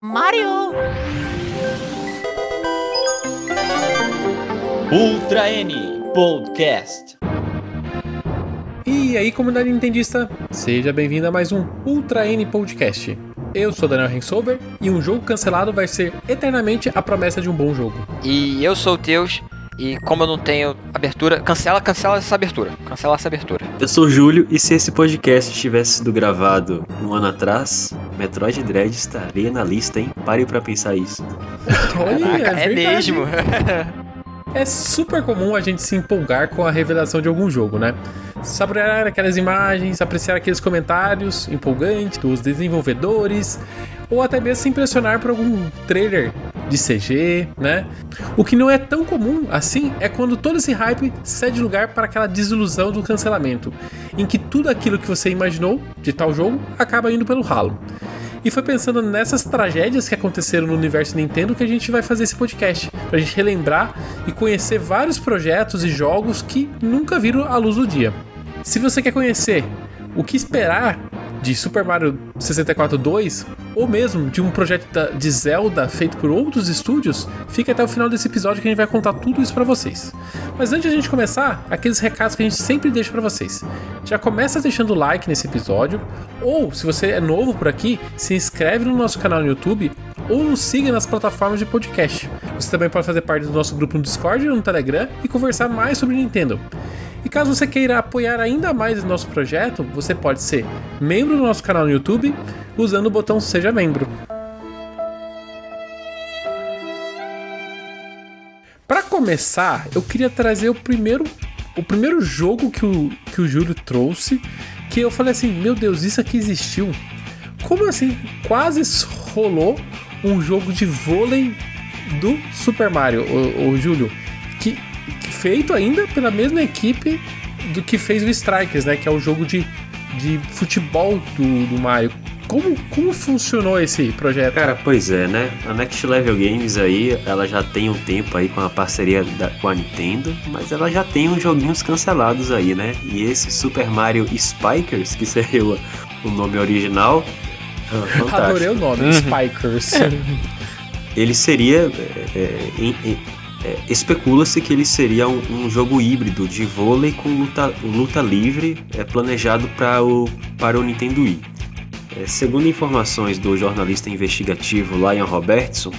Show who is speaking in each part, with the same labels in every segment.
Speaker 1: Mario!
Speaker 2: Ultra N Podcast.
Speaker 3: E aí, comunidade nintendista, seja bem-vindo a mais um Ultra N Podcast. Eu sou Daniel Rensober e um jogo cancelado vai ser eternamente a promessa de um bom jogo.
Speaker 4: E eu sou o Teus e como eu não tenho abertura, cancela, cancela essa abertura. Cancela essa abertura.
Speaker 5: Eu sou o Júlio e se esse podcast tivesse sido gravado um ano atrás, Metroid Dread estaria na lista, hein? Pare pra pensar isso.
Speaker 3: Olha,
Speaker 4: Caraca, é,
Speaker 3: verdade.
Speaker 4: mesmo.
Speaker 3: É super comum a gente se empolgar com a revelação de algum jogo, né? Saborear aquelas imagens, apreciar aqueles comentários empolgantes dos desenvolvedores, ou até mesmo se impressionar por algum trailer de CG, né? O que não é tão comum assim é quando todo esse hype cede lugar para aquela desilusão do cancelamento, em que tudo aquilo que você imaginou de tal jogo acaba indo pelo ralo. E foi pensando nessas tragédias que aconteceram no universo Nintendo que a gente vai fazer esse podcast, pra gente relembrar e conhecer vários projetos e jogos que nunca viram a luz do dia. Se você quer conhecer o que esperar de Super Mario 64 2 ou mesmo de um projeto de Zelda feito por outros estúdios, fique até o final desse episódio que a gente vai contar tudo isso pra vocês. Mas antes de a gente começar, aqueles recados que a gente sempre deixa pra vocês. Já começa deixando o like nesse episódio, ou se você é novo por aqui, se inscreve no nosso canal no YouTube ou nos siga nas plataformas de podcast. Você também pode fazer parte do nosso grupo no Discord e no Telegram e conversar mais sobre Nintendo. E caso você queira apoiar ainda mais o nosso projeto, você pode ser membro do nosso canal no YouTube usando o botão Seja Membro. Para começar, eu queria trazer o primeiro, o primeiro jogo que o, que o Júlio trouxe, que eu falei assim, meu Deus, isso aqui existiu. Como assim? Quase rolou um jogo de vôlei do Super Mario, o, Júlio, que, que feito ainda pela mesma equipe do que fez o Strikers, né? Que é o jogo de, de futebol do, do Mario. Como, como funcionou esse projeto?
Speaker 5: Cara, pois é, né? A Next Level Games aí, ela já tem um tempo aí com a parceria da- com a Nintendo, mas ela já tem uns joguinhos cancelados aí, né? E esse Super Mario Spikers, que seria o, o nome original, ah, fantástico.
Speaker 3: Adorei o nome, Spikers.
Speaker 5: ele seria. é, é, é, Especula-se que ele seria um, um jogo híbrido de vôlei com luta, luta livre é, planejado para o, para o Nintendo Wii. É, segundo informações do jornalista investigativo Lion Robertson,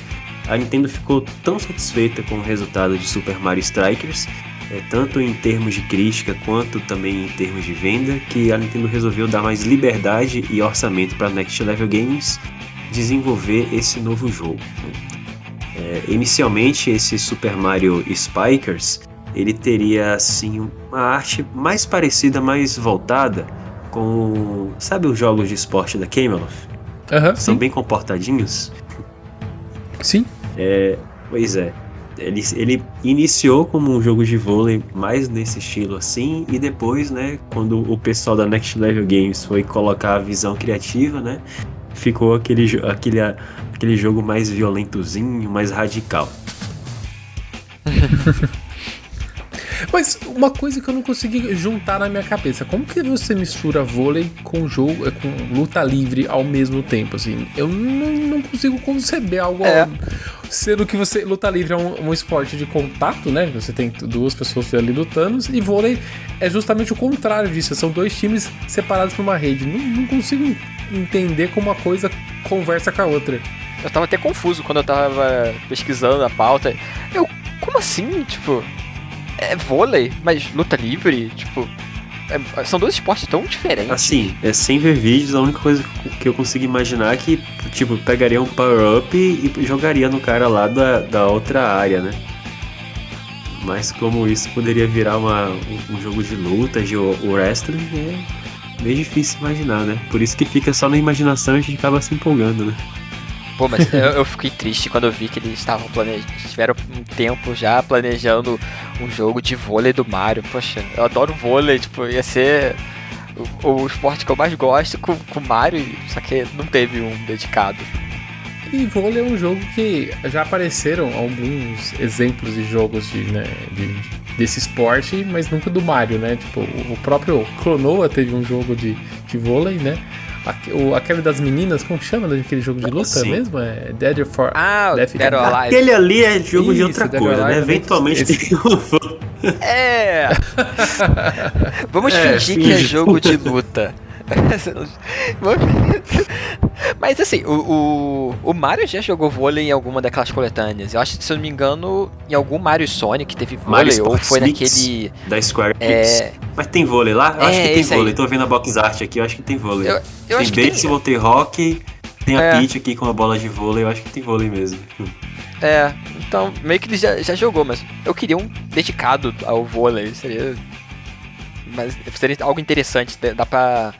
Speaker 5: a Nintendo ficou tão satisfeita com o resultado de Super Mario Strikers, é, tanto em termos de crítica quanto também em termos de venda, que a Nintendo resolveu dar mais liberdade e orçamento para Next Level Games desenvolver esse novo jogo. né? É, inicialmente, esse Super Mario Spikers ele teria assim uma arte mais parecida, mais voltada com sabe os jogos de esporte da Camelot?
Speaker 3: Aham,
Speaker 5: São
Speaker 3: sim.
Speaker 5: bem comportadinhos.
Speaker 3: sim.
Speaker 5: Pois é. Ele, ele iniciou como um jogo de vôlei mais nesse estilo assim, e depois, né, quando o pessoal da Next Level Games foi colocar a visão criativa, né, ficou aquele, aquele, aquele jogo mais violentozinho, mais radical.
Speaker 3: Mas uma coisa que eu não consegui juntar na minha cabeça, como que você mistura vôlei com jogo, eh, com luta livre ao mesmo tempo, assim? Eu não, não consigo conceber algo
Speaker 4: É.
Speaker 3: sendo que você luta livre é um, um esporte de contato, né? Você tem duas pessoas ali lutando e vôlei é justamente o contrário disso, são dois times separados por uma rede. Não, não consigo entender como uma coisa conversa com a outra.
Speaker 4: Eu tava até confuso quando eu tava pesquisando a pauta. Eu, como assim? Tipo, é vôlei, mas luta livre? Tipo, é- são dois esportes tão diferentes.
Speaker 5: Assim, é, sem ver vídeos, a única coisa que eu consigo imaginar é que, tipo, pegaria um power-up e jogaria no cara lá da, da outra área, né? Mas como isso poderia virar uma, um, um jogo de luta, de wrestling, é meio difícil imaginar, né? Por isso que fica só na imaginação e a gente acaba se empolgando, né?
Speaker 4: Pô, mas eu, eu fiquei triste quando eu vi que eles estavam planejando. Tiveram um tempo já planejando um jogo de vôlei do Mario. Poxa, eu adoro vôlei, tipo, ia ser o, o esporte que eu mais gosto com o Mario, só que não teve um dedicado.
Speaker 3: E vôlei é um jogo que já apareceram alguns exemplos de jogos de, né, de- desse esporte, mas nunca do Mario, né? Tipo, o próprio Clonoa teve um jogo de, de vôlei, né? aquele das meninas, como chama daquele jogo de luta
Speaker 5: Sim.
Speaker 3: mesmo? É Dead for.
Speaker 4: Ah,
Speaker 3: Death-
Speaker 4: Dead or Alive.
Speaker 5: Aquele ali é jogo de
Speaker 3: Isso,
Speaker 5: outra
Speaker 3: Dead or
Speaker 5: coisa, né? Eventualmente
Speaker 3: esse-
Speaker 5: tem um.
Speaker 4: É! Vamos
Speaker 5: É,
Speaker 4: fingir que é jogo de luta. Mas assim, o, o, o Mario já jogou vôlei em alguma daquelas coletâneas. Eu acho que, se eu não me engano, em algum Mario Sonic teve
Speaker 5: Mario
Speaker 4: vôlei, ou
Speaker 5: Sports
Speaker 4: foi naquele.
Speaker 5: da Square
Speaker 4: É.
Speaker 5: Mas tem vôlei lá? Eu acho
Speaker 4: É,
Speaker 5: que tem
Speaker 4: esse aí.
Speaker 5: vôlei. Tô vendo a box art aqui, eu acho que tem vôlei.
Speaker 4: Eu, eu
Speaker 5: tem
Speaker 4: acho que tem.
Speaker 5: tem hockey, tem a
Speaker 4: É.
Speaker 5: Peach aqui com a bola de vôlei, eu acho que tem vôlei mesmo.
Speaker 4: É, então meio que ele já, já jogou, mas eu queria um dedicado ao vôlei. Seria. Mas seria algo interessante. Dá pra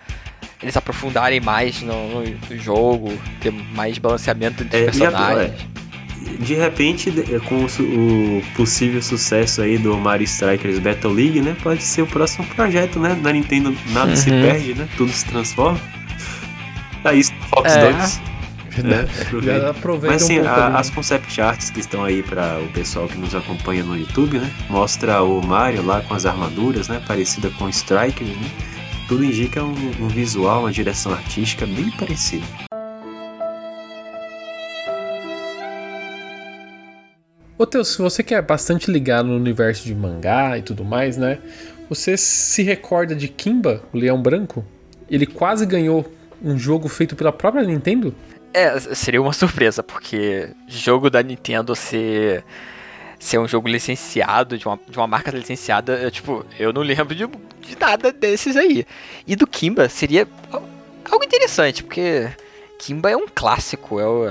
Speaker 4: eles aprofundarem mais no, no jogo, ter mais balanceamento entre
Speaker 5: É,
Speaker 4: os
Speaker 5: a-
Speaker 4: personagens.
Speaker 5: De repente, de- com o, possível sucesso aí do Mario Strikers Battle League, né? Pode ser o próximo projeto, né? Na Nintendo nada se
Speaker 4: Uhum.
Speaker 5: perde, né? Tudo se transforma. Aí, Fox
Speaker 4: É.
Speaker 5: 2. né? aproveita. Mas assim,
Speaker 3: um pouco
Speaker 5: a-
Speaker 3: né?
Speaker 5: as concept arts que estão aí para o pessoal que nos acompanha no YouTube, né? Mostra o Mario lá com as armaduras, né? Parecida com o Strikers, né? Tudo indica um, um visual, uma direção artística bem parecida.
Speaker 3: Ô Teus, se você que é bastante ligado no universo de mangá e tudo mais, né? Você se recorda de Kimba, o Leão Branco? Ele quase ganhou um jogo feito pela própria Nintendo?
Speaker 4: É, seria uma surpresa, porque jogo da Nintendo ser, ser um jogo licenciado, de uma, de uma marca licenciada, eu, tipo, eu não lembro de, de nada desses aí. E do Kimba seria al- algo interessante, porque Kimba é um clássico, é o,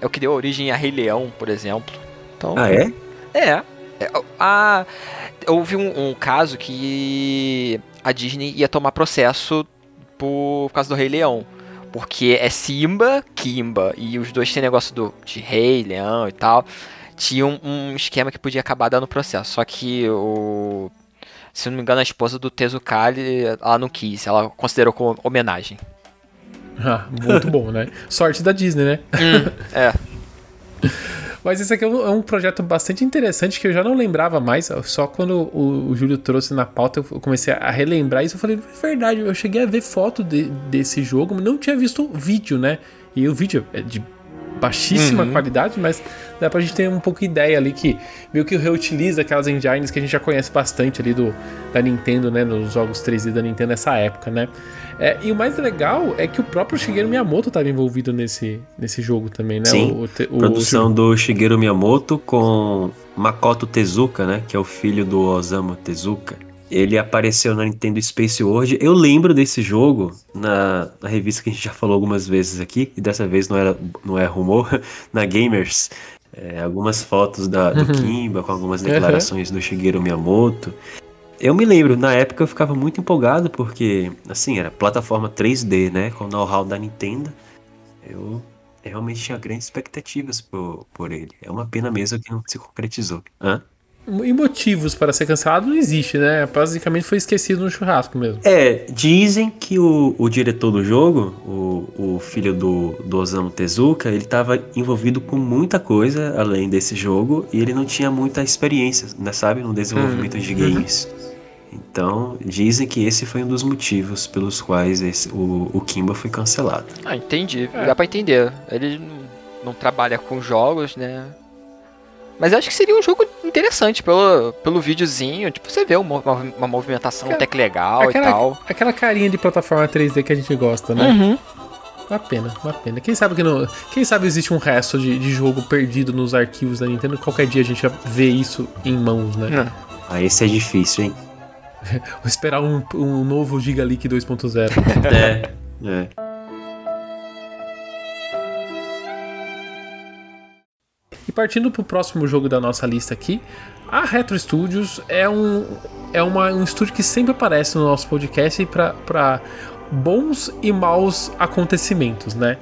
Speaker 4: é o que deu origem a Rei Leão, por exemplo. Então,
Speaker 5: Ah, é?
Speaker 4: é. é, a- houve um, um caso que a Disney ia tomar processo por causa do Rei Leão. Porque é Simba, Kimba, e os dois têm negócio do, de rei, leão e tal. Tinha um, um esquema que podia acabar dando processo. Só que o. Se não me engano, a esposa do Tezukali, ela não quis, ela considerou como homenagem.
Speaker 3: Ah, muito bom, né? Sorte da Disney, né?
Speaker 4: é.
Speaker 3: Mas esse aqui é um, é um projeto bastante interessante que eu já não lembrava mais. Só quando o, o Júlio trouxe na pauta eu comecei a relembrar isso. Eu falei, é verdade, eu cheguei a ver foto de- desse jogo, mas não tinha visto o vídeo, né? E o vídeo é de baixíssima
Speaker 4: Uhum.
Speaker 3: qualidade, mas dá pra gente ter um pouco ideia ali que meio que reutiliza aquelas engines que a gente já conhece bastante ali do, da Nintendo, né? Nos jogos 3D da Nintendo nessa época, né? É, e o mais legal é que o próprio Shigeru Miyamoto estava envolvido nesse, nesse jogo também, né?
Speaker 5: Sim.
Speaker 3: O, o, o-
Speaker 5: Produção do Shigeru Miyamoto com Makoto Tezuka, né? Que é o filho do Osamu Tezuka. Ele apareceu na Nintendo Space World. Eu lembro desse jogo na, na revista que a gente já falou algumas vezes aqui, e dessa vez não, era, não é rumor, na Gamers. É, algumas fotos da, do Kimba com algumas declarações do Shigeru Miyamoto. Eu me lembro, na época eu ficava muito empolgado porque, assim, era plataforma 3D, né? Com o know-how da Nintendo. Eu realmente tinha grandes expectativas por, por ele. É uma pena mesmo que não se concretizou. Hã?
Speaker 3: E motivos para ser cancelado não existe, né? Basicamente foi esquecido no churrasco mesmo.
Speaker 5: É, dizem que o, o diretor do jogo, o, o filho do, do Osamu Tezuka, ele estava envolvido com muita coisa além desse jogo e ele não tinha muita experiência, né, sabe, no desenvolvimento de games. Então, dizem que esse foi um dos motivos pelos quais esse- o, o Kimba foi cancelado.
Speaker 4: Ah, entendi.
Speaker 3: É.
Speaker 4: Dá pra entender. Ele não, não trabalha com jogos, né? Mas eu acho que seria um jogo interessante pelo, pelo videozinho. Tipo, você vê uma, uma, uma movimentação
Speaker 3: Aquela-
Speaker 4: até que legal e tal.
Speaker 3: aquela carinha de plataforma 3D que a gente gosta, né?
Speaker 4: Uhum.
Speaker 3: Uma pena, uma pena. Quem sabe que não. Quem sabe existe um resto de, de jogo perdido nos arquivos da Nintendo. Qualquer dia a gente já vê isso em mãos, né?
Speaker 5: Ah, esse é difícil, hein?
Speaker 3: Vou esperar um, um novo Giga Leak 2.0.
Speaker 5: É. É.
Speaker 3: E partindo pro próximo jogo da nossa lista aqui, a Retro Studios é um, é uma, um estúdio que sempre aparece no nosso podcast para bons e maus acontecimentos, né?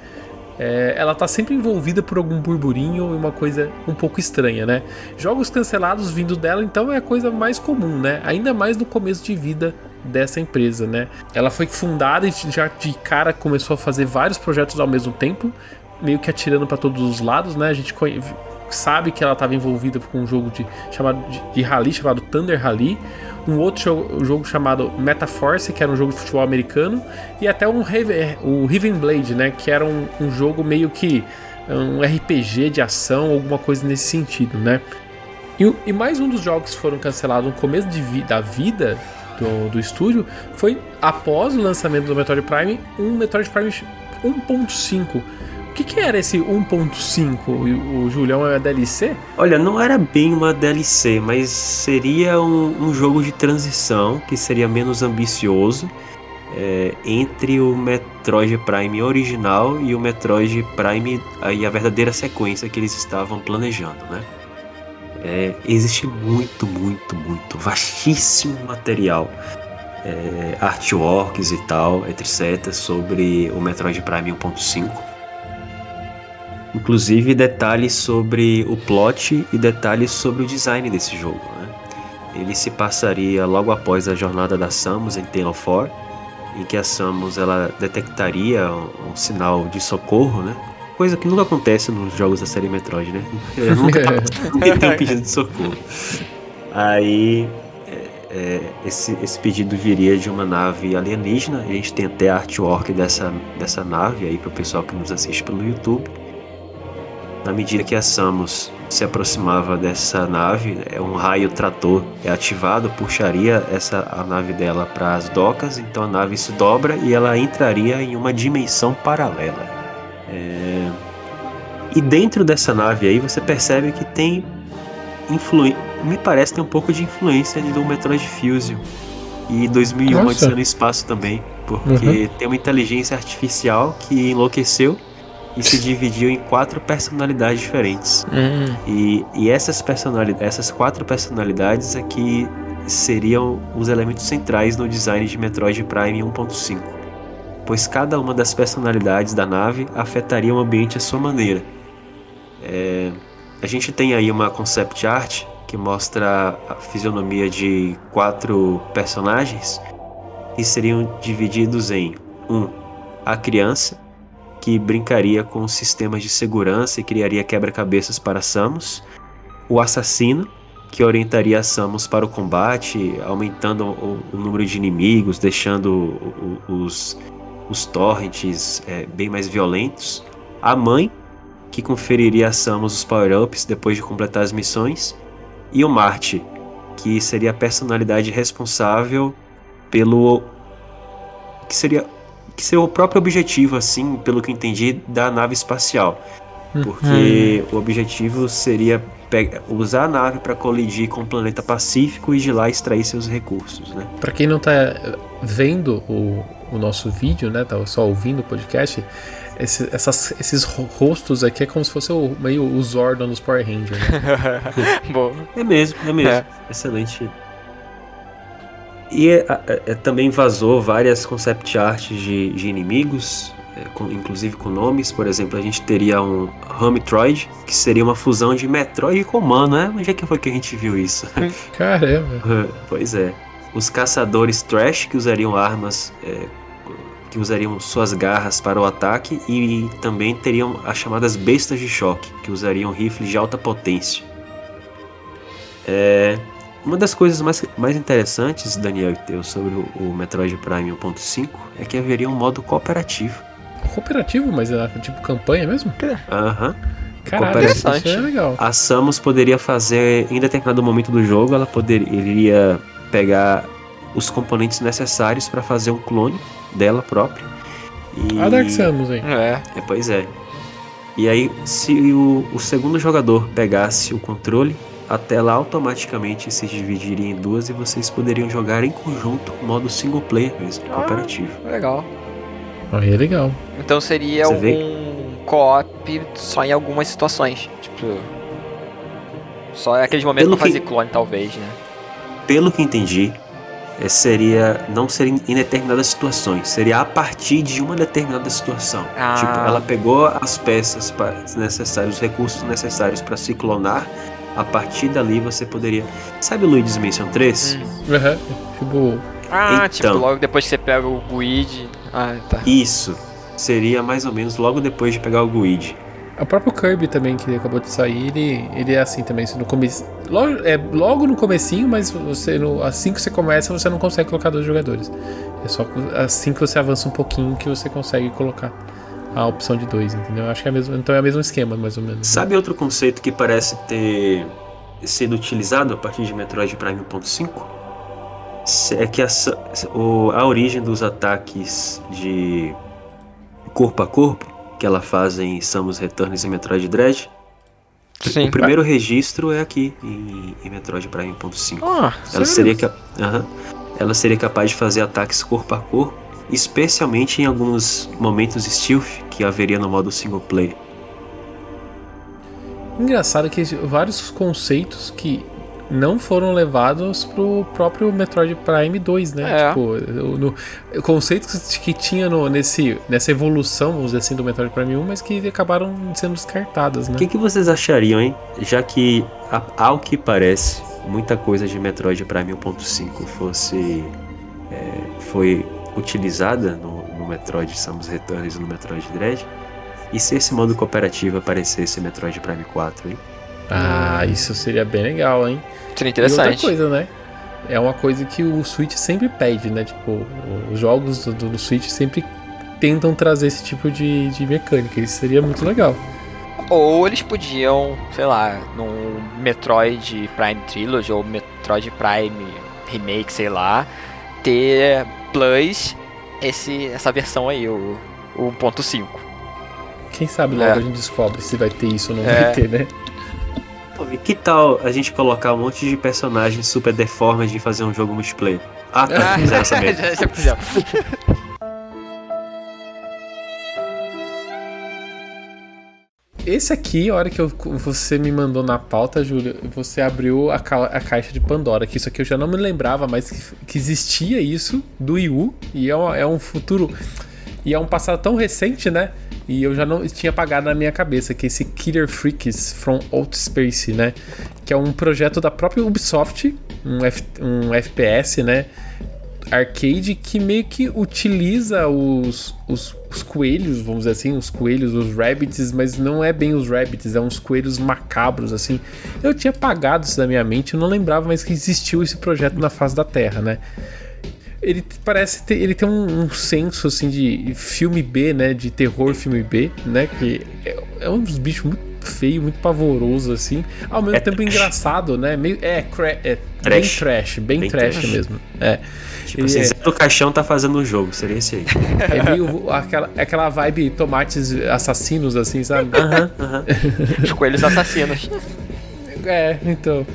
Speaker 3: É, ela tá sempre envolvida por algum burburinho e uma coisa um pouco estranha, né? Jogos cancelados vindo dela, então é a coisa mais comum, né? Ainda mais no começo de vida dessa empresa, né? Ela foi fundada e já de cara começou a fazer vários projetos ao mesmo tempo, meio que atirando para todos os lados, né? A gente conhe- sabe que ela estava envolvida com um jogo de, chamado, de, de rally chamado Thunder Rally, um outro jogo, jogo chamado Metaforce, que era um jogo de futebol americano, e até um o Riven Blade, né, que era um, um jogo meio que um RPG de ação, alguma coisa nesse sentido, né? E, e mais um dos jogos que foram cancelados no começo vi, da vida do, do estúdio foi após o lançamento do Metroid Prime, um Metroid Prime 1.5 que, que era esse 1.5? O, Julião é uma DLC?
Speaker 5: Olha, não era bem uma DLC, mas seria um, um jogo de transição que seria menos ambicioso é, entre o Metroid Prime original e o Metroid Prime a verdadeira sequência que eles estavam planejando, né? É, existe muito, muito, muito, vastíssimo material, é, artworks e tal, etc, sobre o Metroid Prime 1.5 inclusive detalhes sobre o plot e detalhes sobre o design desse jogo. Né? Ele se passaria logo após a jornada da Samus em Tale of 4, em que a Samus ela detectaria um, um, sinal de socorro, né? Coisa que nunca acontece nos jogos da série Metroid, né? nunca tem um pedido de socorro. Aí é, é, esse, esse pedido viria de uma nave alienígena. A gente tem até a artwork dessa, dessa nave aí para o pessoal que nos assiste pelo YouTube. Na medida que a Samus se aproximava dessa nave, é um raio trator é ativado, puxaria essa a nave dela para as docas, então a nave se dobra e ela entraria em uma dimensão paralela. É... E dentro dessa nave aí você percebe que tem influência, me parece ter um pouco de influência do Metroid Fusion e 2001 Odisseia no espaço também, porque uhum. tem uma inteligência artificial que enlouqueceu e se dividiu em quatro personalidades diferentes.
Speaker 4: Uhum.
Speaker 5: E, e essas, personalidades, essas quatro personalidades aqui seriam os elementos centrais no design de Metroid Prime 1.5, pois cada uma das personalidades da nave afetaria o ambiente à sua maneira. É, a gente tem aí uma concept art que mostra a fisionomia de quatro personagens que seriam divididos em um a criança, que brincaria com sistemas de segurança e criaria quebra-cabeças para Samus, o assassino, que orientaria a Samus para o combate, aumentando o, o número de inimigos, deixando o, os, os torrents é, bem mais violentos, a mãe, que conferiria a Samus os power-ups depois de completar as missões, e o Marte, que seria a personalidade responsável pelo que seria que ser o próprio objetivo, assim, pelo que entendi, da nave espacial. Uhum. Porque uhum. o objetivo seria usar a nave para colidir com o planeta Pacífico e de lá extrair seus recursos, né?
Speaker 3: Para quem não tá vendo o, o nosso vídeo, né, tá só ouvindo o podcast, esse, essas, esses rostos aqui é como se fosse o, meio o Zordon dos Power Rangers. Né?
Speaker 5: Bom. É mesmo, é mesmo. É. Excelente e é, é, é, também vazou várias concept arts de, de inimigos, com, inclusive com nomes. Por exemplo, a gente teria um Hometroid, que seria uma fusão de Metroid e Comando, né? Onde é que foi que a gente viu isso?
Speaker 3: Caramba!
Speaker 5: pois é. Os caçadores Trash, que usariam armas, é, que usariam suas garras para o ataque, e também teriam as chamadas bestas de choque, que usariam rifles de alta potência. É, uma das coisas mais, mais interessantes, Daniel e Teu, sobre o, o Metroid Prime 1.5 é que haveria um modo cooperativo.
Speaker 3: Cooperativo? Mas é tipo campanha mesmo?
Speaker 5: Aham. Uhum.
Speaker 3: Caralho, isso é legal.
Speaker 5: A Samus poderia fazer, em determinado momento do jogo, ela poderia pegar os componentes necessários para fazer um clone dela própria.
Speaker 3: E... A Dark Samus, hein?
Speaker 5: É. é. Pois é. E aí, se o, o segundo jogador pegasse o controle a tela automaticamente se dividiria em duas e vocês poderiam jogar em conjunto, modo single player mesmo, ah, cooperativo.
Speaker 4: Legal.
Speaker 3: Aí é legal.
Speaker 4: Então seria Você um vê? co-op só em algumas situações. Tipo. Só é aqueles momentos pra fazer que, clone, talvez, né?
Speaker 5: Pelo que entendi, é, seria. Não seria em determinadas situações, seria a partir de uma determinada situação. Ah. Tipo, ela pegou as peças necessárias, os recursos necessários para se clonar a partir dali você poderia. Sabe o Luigi's Mansion 3?
Speaker 3: Hum. Uhum. Tipo.
Speaker 4: Ah, tipo, então, tipo, logo depois que você pega o Guide. Ah, tá.
Speaker 5: Isso. Seria mais ou menos logo depois de pegar o Guide.
Speaker 3: O próprio Kirby também, que acabou de sair, ele, ele é assim também. no começo, logo, é logo no comecinho, mas você no, assim que você começa, você não consegue colocar dois jogadores. É só assim que você avança um pouquinho que você consegue colocar a opção de dois, entendeu? Acho que é mesmo, então é o mesmo esquema, mais ou menos.
Speaker 5: Sabe outro conceito que parece ter sido utilizado a partir de Metroid Prime 1.5? É que a, a origem dos ataques de corpo a corpo que ela faz em Samus Returns e Metroid Dread. Sim. O primeiro registro é aqui em, em Metroid Prime 1.5. Ah, ela seria que, uh -huh, ela seria capaz de fazer ataques corpo a corpo, especialmente em alguns momentos stealth que haveria no modo single player.
Speaker 3: Engraçado que vários conceitos que não foram levados pro próprio Metroid Prime 2, né? É. Tipo, no, conceitos que tinha no, nesse, nessa evolução, vamos dizer assim, do Metroid Prime 1, mas que acabaram sendo descartadas, né?
Speaker 5: O que, que vocês achariam, hein? Já que, ao que parece, muita coisa de Metroid Prime 1.5 fosse. É, foi utilizada no, no Metroid Samus Returns e no Metroid Dread. E se esse modo cooperativo aparecesse em Metroid Prime 4, hein?
Speaker 3: Ah, isso seria bem legal, hein?
Speaker 4: Seria interessante.
Speaker 3: E outra coisa, né? É uma coisa que o Switch sempre pede, né? Tipo, os jogos do, do Switch sempre tentam trazer esse tipo de, de mecânica. Isso seria muito legal.
Speaker 4: Ou eles podiam, sei lá, num Metroid Prime Trilogy ou Metroid Prime Remake, sei lá, ter Plus esse, essa versão aí, o, o 1.5.
Speaker 3: Quem sabe logo é. a gente descobre se vai ter isso ou não é. vai ter, né?
Speaker 5: que tal a gente colocar um monte de personagens super deformes e fazer um jogo multiplayer? Ah, tá, ah, fizeram essa mesmo. já, já
Speaker 3: Esse aqui, a hora que eu, você me mandou na pauta, Júlio, você abriu a, ca, a, caixa de Pandora, que isso aqui eu já não me lembrava, mas que, que existia isso do Wii U, e é, é um futuro. E é um passado tão recente, né? E eu já não tinha apagado na minha cabeça que esse Killer Freaks from Outer Space, né? Que é um projeto da própria Ubisoft, um, F, um FPS, né? Arcade que meio que utiliza os, os, os, coelhos, vamos dizer assim, os coelhos, os rabbits, mas não é bem os rabbits, é uns coelhos macabros, assim. Eu tinha apagado isso da minha mente, eu não lembrava mais que existiu esse projeto na face da Terra, né? ele parece ter, ele tem um, um, senso assim de filme B, né, de terror filme B, né, que é, é um dos bichos muito feio, muito pavoroso assim, ao mesmo é tempo trash. engraçado, né? Meio é, é bem trash, bem, bem trash, trash, mesmo. É.
Speaker 5: Tipo assim, é... do caixão tá fazendo um jogo, seria esse aí.
Speaker 3: É meio aquela, aquela vibe tomates assassinos assim, sabe?
Speaker 4: Aham, uh aham. -huh, uh -huh. Os coelhos assassinos.
Speaker 3: É, então.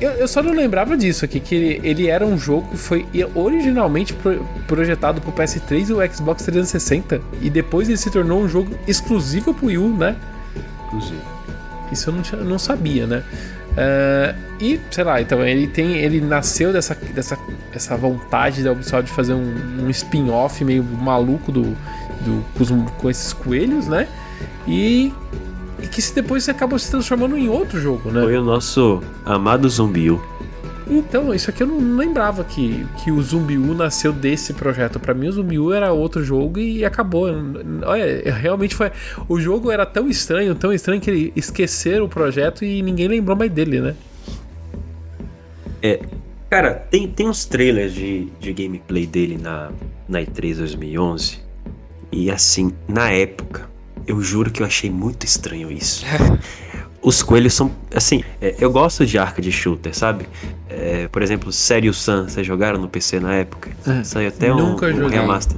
Speaker 3: Eu, eu, só não lembrava disso aqui, que ele, ele era um jogo que foi originalmente pro, projetado pro PS3 e o Xbox 360. E depois ele se tornou um jogo exclusivo pro Wii U, né?
Speaker 5: Exclusivo.
Speaker 3: Isso eu não, não sabia, né? Uh, e, sei lá, então ele tem. Ele nasceu dessa, dessa essa vontade da Ubisoft de fazer um, um spin-off meio maluco do, do, com, com esses coelhos, né? E e que depois acabou se transformando em outro jogo, né?
Speaker 5: Foi o nosso amado Zumbiu.
Speaker 3: Então, isso aqui eu não lembrava que, que o Zumbiu nasceu desse projeto. Para mim, o Zumbiu era outro jogo e acabou. Olha, realmente foi. O jogo era tão estranho, tão estranho que ele esqueceram o projeto e ninguém lembrou mais dele, né?
Speaker 5: É. Cara, tem, tem uns trailers de, de gameplay dele na, na E3 2011. E assim, na época, eu juro que eu achei muito estranho isso. Os coelhos são. Assim, é, eu gosto de arca de shooter, sabe? É, por exemplo, Serious Sun, vocês jogaram no PC na época? É, Saiu até um, um remaster.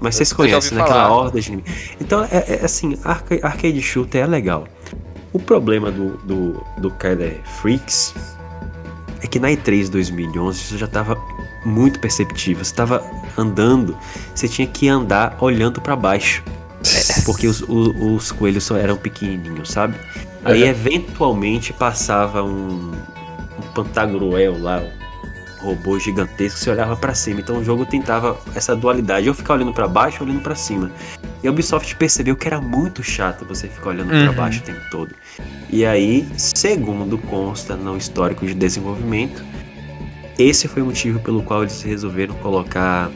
Speaker 5: Mas vocês conhecem, né? Aquela horda de inimigos. Então, é, é assim, arca, arcade shooter é legal. O problema do, do, do Killer Freaks é que na E3 2011 isso já estava muito perceptível. Você estava andando, você tinha que andar olhando para baixo. É, porque os, os, os, coelhos só eram pequenininhos, sabe? Aí uhum. eventualmente passava um, um Pantagruel lá, um robô gigantesco, você olhava para cima. Então o jogo tentava essa dualidade, eu ficar olhando para baixo, olhando para cima. E a Ubisoft percebeu que era muito chato você ficar olhando uhum. para baixo o tempo todo. E aí, segundo consta no histórico de desenvolvimento, esse foi o motivo pelo qual eles resolveram colocar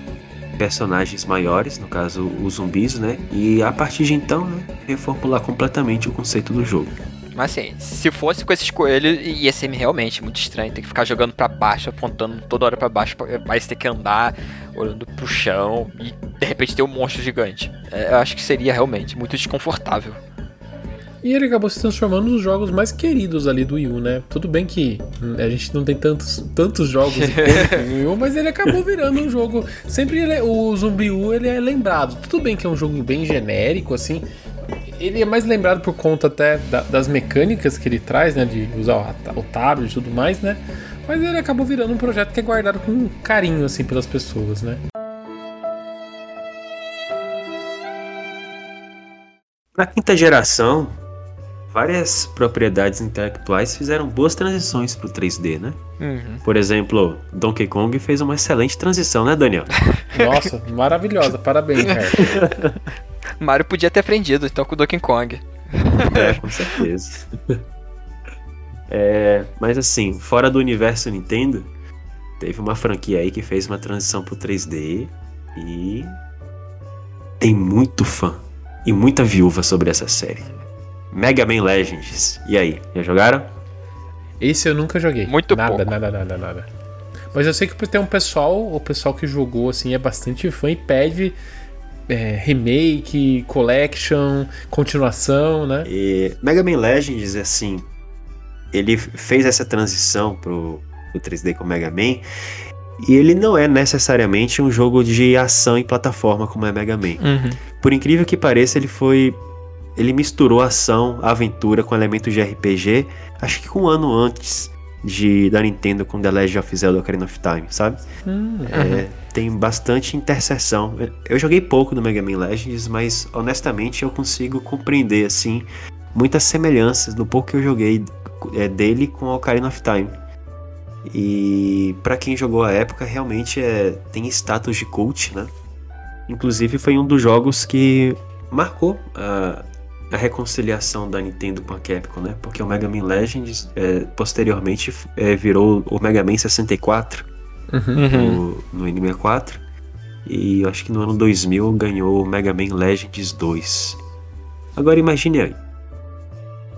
Speaker 5: personagens maiores, no caso os zumbis, né? E a partir de então, né, reformular completamente o conceito do jogo.
Speaker 4: Mas assim, se fosse com esses coelhos, ia ser realmente muito estranho. Ter que ficar jogando para baixo, apontando toda hora para baixo, mas ter que andar olhando pro chão e de repente ter um monstro gigante. É, eu acho que seria realmente muito desconfortável.
Speaker 3: E ele acabou se transformando nos jogos mais queridos ali do Wii U, né? Tudo bem que a gente não tem tantos, tantos jogos no Wii U, mas ele acabou virando um jogo. Sempre ele, é, o Zumbi U ele é lembrado. Tudo bem que é um jogo bem genérico, assim. Ele é mais lembrado por conta até da, das mecânicas que ele traz, né? De usar o, o tablet e tudo mais, né? Mas ele acabou virando um projeto que é guardado com carinho, assim, pelas pessoas, né?
Speaker 5: Na quinta geração, várias propriedades intelectuais fizeram boas transições pro 3D, né? Uhum. Por exemplo, Donkey Kong fez uma excelente transição, né, Daniel?
Speaker 3: Nossa, maravilhosa, parabéns, cara.
Speaker 4: Mario podia ter aprendido então com o Donkey Kong.
Speaker 5: É, com certeza. É, mas assim, fora do universo Nintendo, teve uma franquia aí que fez uma transição pro 3D e tem muito fã e muita viúva sobre essa série. Mega Man Legends. E aí, já jogaram?
Speaker 3: Esse eu nunca joguei.
Speaker 4: Muito
Speaker 3: nada,
Speaker 4: pouco.
Speaker 3: Nada, nada, nada. Mas eu sei que tem um pessoal, o pessoal que jogou assim é bastante fã e pede é, remake, collection, continuação, né?
Speaker 5: E Mega Man Legends, assim, ele fez essa transição pro, pro 3D com Mega Man. E ele não é necessariamente um jogo de ação em plataforma como é Mega Man.
Speaker 4: Uhum.
Speaker 5: Por incrível que pareça, ele foi ele misturou ação, aventura com elementos de RPG, acho que com um ano antes de da Nintendo com The Legend of Zelda Ocarina of Time, sabe?
Speaker 3: Hum,
Speaker 5: é, tem bastante interseção. Eu joguei pouco no Mega Man Legends, mas honestamente eu consigo compreender assim muitas semelhanças no pouco que eu joguei é, dele com Ocarina of Time. E para quem jogou a época, realmente é, tem status de cult, né? Inclusive foi um dos jogos que marcou a, a reconciliação da Nintendo com a Capcom, né? Porque o Mega Man Legends é, posteriormente é, virou o Mega Man 64
Speaker 3: uhum.
Speaker 5: no, no N64 e eu acho que no ano 2000 ganhou o Mega Man Legends 2. Agora imagine aí,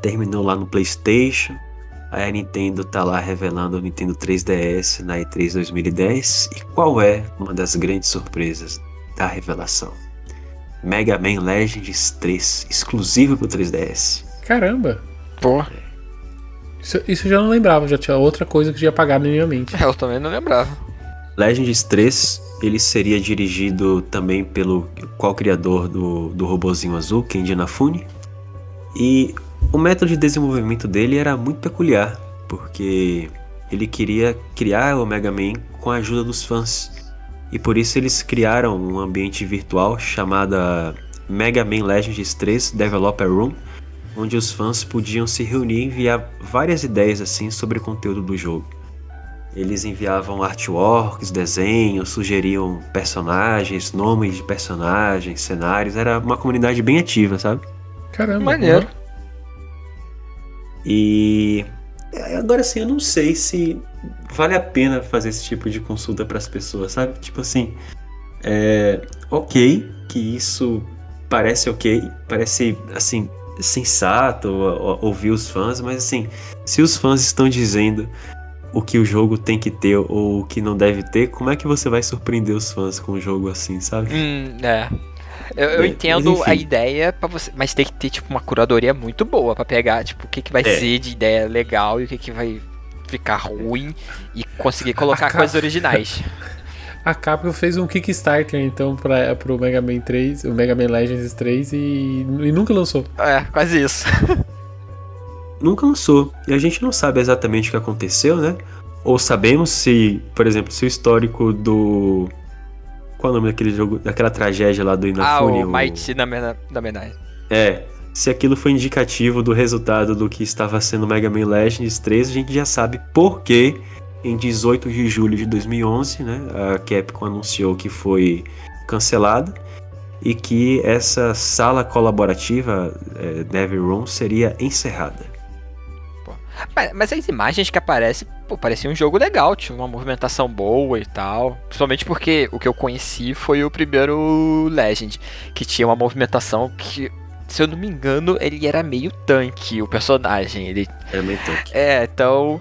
Speaker 5: terminou lá no PlayStation, aí a Nintendo tá lá revelando o Nintendo 3DS na E3 2010 e qual é uma das grandes surpresas da revelação? Mega Man Legends 3, exclusivo pro 3DS.
Speaker 3: Caramba!
Speaker 4: Pô.
Speaker 3: Isso, isso eu já não lembrava, já tinha outra coisa que tinha apagado na minha mente.
Speaker 4: Eu também não lembrava.
Speaker 5: Legends 3, ele seria dirigido também pelo qual criador do, do robozinho azul, Kenji Inafune. E o método de desenvolvimento dele era muito peculiar, porque ele queria criar o Mega Man com a ajuda dos fãs. E por isso eles criaram um ambiente virtual chamada Mega Man Legends 3 Developer Room, onde os fãs podiam se reunir e enviar várias ideias assim sobre o conteúdo do jogo. Eles enviavam artworks, desenhos, sugeriam personagens, nomes de personagens, cenários. Era uma comunidade bem ativa, sabe?
Speaker 3: Caramba!
Speaker 4: Maneiro.
Speaker 5: E agora assim, eu não sei se vale a pena fazer esse tipo de consulta para as pessoas, sabe? Tipo assim, é ok que isso parece ok, parece assim sensato ouvir os fãs, mas assim, se os fãs estão dizendo o que o jogo tem que ter ou o que não deve ter, como é que você vai surpreender os fãs com um jogo assim, sabe?
Speaker 4: Hum, é. Eu, eu entendo a ideia para você, mas tem que ter tipo uma curadoria muito boa pra pegar, tipo, o que que vai
Speaker 5: É.
Speaker 4: ser de ideia legal e o que que vai ficar ruim e conseguir colocar coisas originais.
Speaker 3: A Capcom fez um Kickstarter então para pro Mega Man 3, o Mega Man Legends 3 e, e nunca lançou.
Speaker 4: É, quase isso.
Speaker 5: nunca lançou. E a gente não sabe exatamente o que aconteceu, né? Ou sabemos se, por exemplo, se o histórico do. Qual é o nome daquele jogo, daquela tragédia lá do
Speaker 4: ah,
Speaker 5: Inafune?
Speaker 4: o Mighty da, mena, da Menai.
Speaker 5: É. Se aquilo foi indicativo do resultado do que estava sendo Mega Man Legends 3, a gente já sabe por que em 18 de julho de 2011, né, a Capcom anunciou que foi cancelada e que essa sala colaborativa, é, Devil Room, seria encerrada.
Speaker 4: Mas, as imagens que aparecem, pô, parecia um jogo legal, tinha uma movimentação boa e tal. Principalmente porque o que eu conheci foi o primeiro Legend, que tinha uma movimentação que, se eu não me engano, ele era meio tanque, o personagem. Ele...
Speaker 5: Era meio tanque.
Speaker 4: É, então.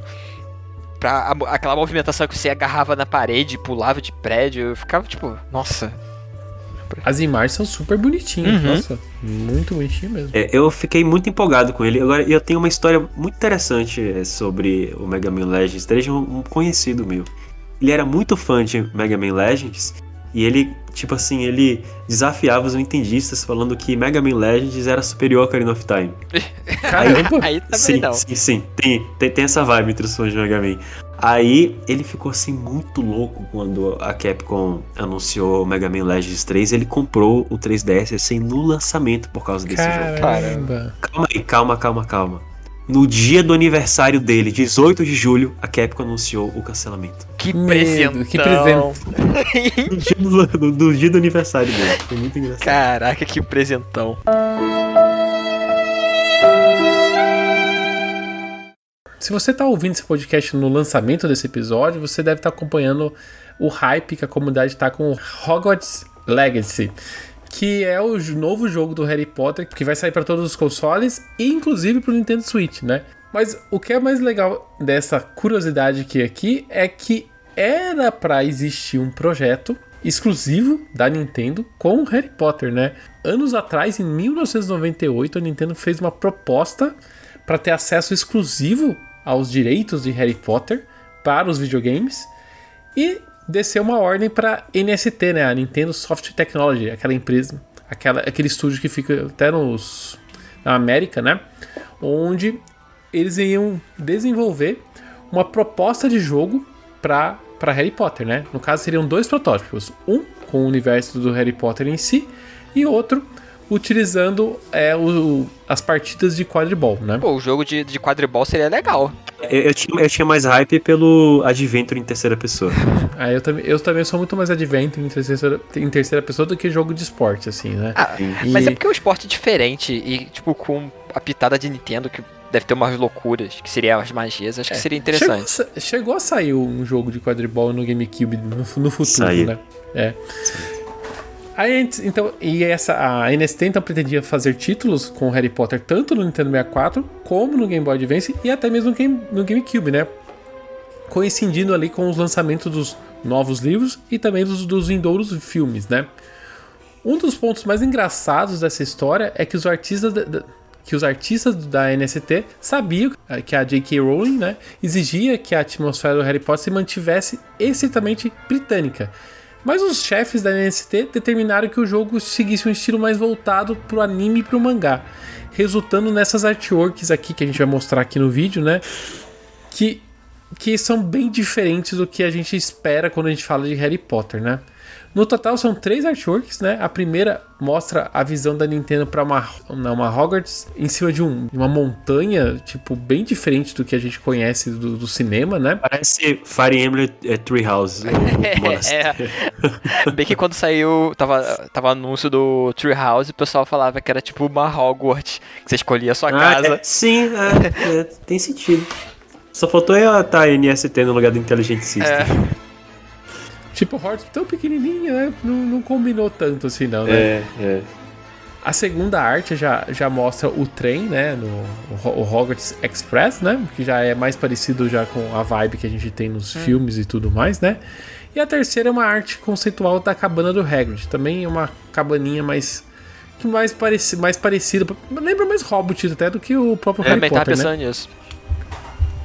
Speaker 4: Pra aquela movimentação que você agarrava na parede, pulava de prédio, eu ficava tipo, nossa.
Speaker 3: As imagens são super bonitinhas,
Speaker 4: Uhum.
Speaker 3: nossa, muito bonitinho mesmo.
Speaker 5: É, eu fiquei muito empolgado com ele. Agora, eu tenho uma história muito interessante é, sobre o Mega Man Legends 3 de um, um conhecido meu. Ele era muito fã de Mega Man Legends e ele, tipo assim, ele desafiava os nintendistas falando que Mega Man Legends era superior a Ocarina of Time.
Speaker 3: Caramba!
Speaker 4: Aí também
Speaker 5: sim,
Speaker 4: não.
Speaker 5: sim, sim. Tem, tem, tem essa vibe entre os fãs de Mega Man. Aí ele ficou assim muito louco quando a Capcom anunciou o Mega Man Legends 3. Ele comprou o 3DS assim no lançamento por causa desse jogo.
Speaker 3: Caramba!
Speaker 5: Calma aí, calma, calma, calma. No dia do aniversário dele, 18 de julho, a Capcom anunciou o cancelamento.
Speaker 4: Que
Speaker 3: Medo,
Speaker 4: presentão.
Speaker 3: que presente.
Speaker 5: No dia do, no- no dia do aniversário dele. Foi muito engraçado.
Speaker 4: Caraca, que presentão.
Speaker 3: Se você tá ouvindo esse podcast no lançamento desse episódio, você deve estar acompanhando o hype que a comunidade tá com Hogwarts Legacy, que é o novo jogo do Harry Potter que vai sair para todos os consoles e inclusive pro Nintendo Switch, né? Mas o que é mais legal dessa curiosidade que aqui é que era para existir um projeto exclusivo da Nintendo com o Harry Potter, né? Anos atrás, em 1998, a Nintendo fez uma proposta para ter acesso exclusivo aos direitos de Harry Potter para os videogames e desceu uma ordem para NST, né, a Nintendo Software Technology, aquela empresa, aquela, aquele estúdio que fica até nos na América, né, onde eles iam desenvolver uma proposta de jogo para para Harry Potter, né? No caso seriam dois protótipos, um com o universo do Harry Potter em si e outro utilizando é, o, as partidas de quadribol, né?
Speaker 4: Pô, o jogo de, de quadribol seria legal.
Speaker 5: Eu, eu tinha, eu tinha mais hype pelo Adventure em terceira pessoa.
Speaker 3: Ah, eu, também, eu também sou muito mais adventure em terceira, em terceira pessoa do que jogo de esporte, assim, né?
Speaker 4: Ah,
Speaker 3: E-
Speaker 4: mas é porque é um esporte diferente e, tipo, com a pitada de Nintendo, que deve ter umas loucuras, que seria as magias, acho que seria interessante.
Speaker 3: Chegou, a chegou a sair um jogo de quadribol no GameCube no, no futuro,
Speaker 5: Saiu.
Speaker 3: né? É. Aí, antes- então, e essa, a NST então pretendia fazer títulos com Harry Potter tanto no Nintendo 64 como no Game Boy Advance e até mesmo no, Game, no GameCube, né? Coincidindo ali com os lançamentos dos novos livros e também dos, dos vindouros filmes, né? Um dos pontos mais engraçados dessa história é que os artistas da- da- que os artistas da NST sabiam que a J.K. Rowling né, exigia que a atmosfera do Harry Potter se mantivesse estritamente britânica. Mas os chefes da NST determinaram que o jogo seguisse um estilo mais voltado para o anime e para o mangá, resultando nessas artworks aqui que a gente vai mostrar aqui no vídeo, né? Que, que são bem diferentes do que a gente espera quando a gente fala de Harry Potter, né? No total são três artworks, né? A primeira mostra a visão da Nintendo para uma, uma Hogwarts em cima de, um, uma montanha, tipo, bem diferente do que a gente conhece do, do cinema, né?
Speaker 5: Parece Fire Emblem é, Treehouse. o monastério.
Speaker 4: É. Bem que quando saiu, tava, tava anúncio do Treehouse, o pessoal falava que era tipo uma Hogwarts, que você escolhia a sua
Speaker 5: Ah,
Speaker 4: casa.
Speaker 5: é, sim, é, é, tem sentido. Só faltou ela estar NST no lugar do Intelligent System.
Speaker 4: É.
Speaker 3: Tipo, Hogwarts tão pequenininha, né? Não, não combinou tanto assim, não, né?
Speaker 5: É, é.
Speaker 3: A segunda arte já, já mostra o trem, né? No, o Ho- o Hogwarts Express, né? Que já é mais parecido já com a vibe que a gente tem nos filmes e tudo mais, né? E a terceira é uma arte conceitual da cabana do Hagrid. Também é uma cabaninha mais que mais, pareci, mais parecida. Lembra mais Hobbit até do que o próprio
Speaker 4: Eu
Speaker 3: Harry Potter, né?
Speaker 4: pensando nisso.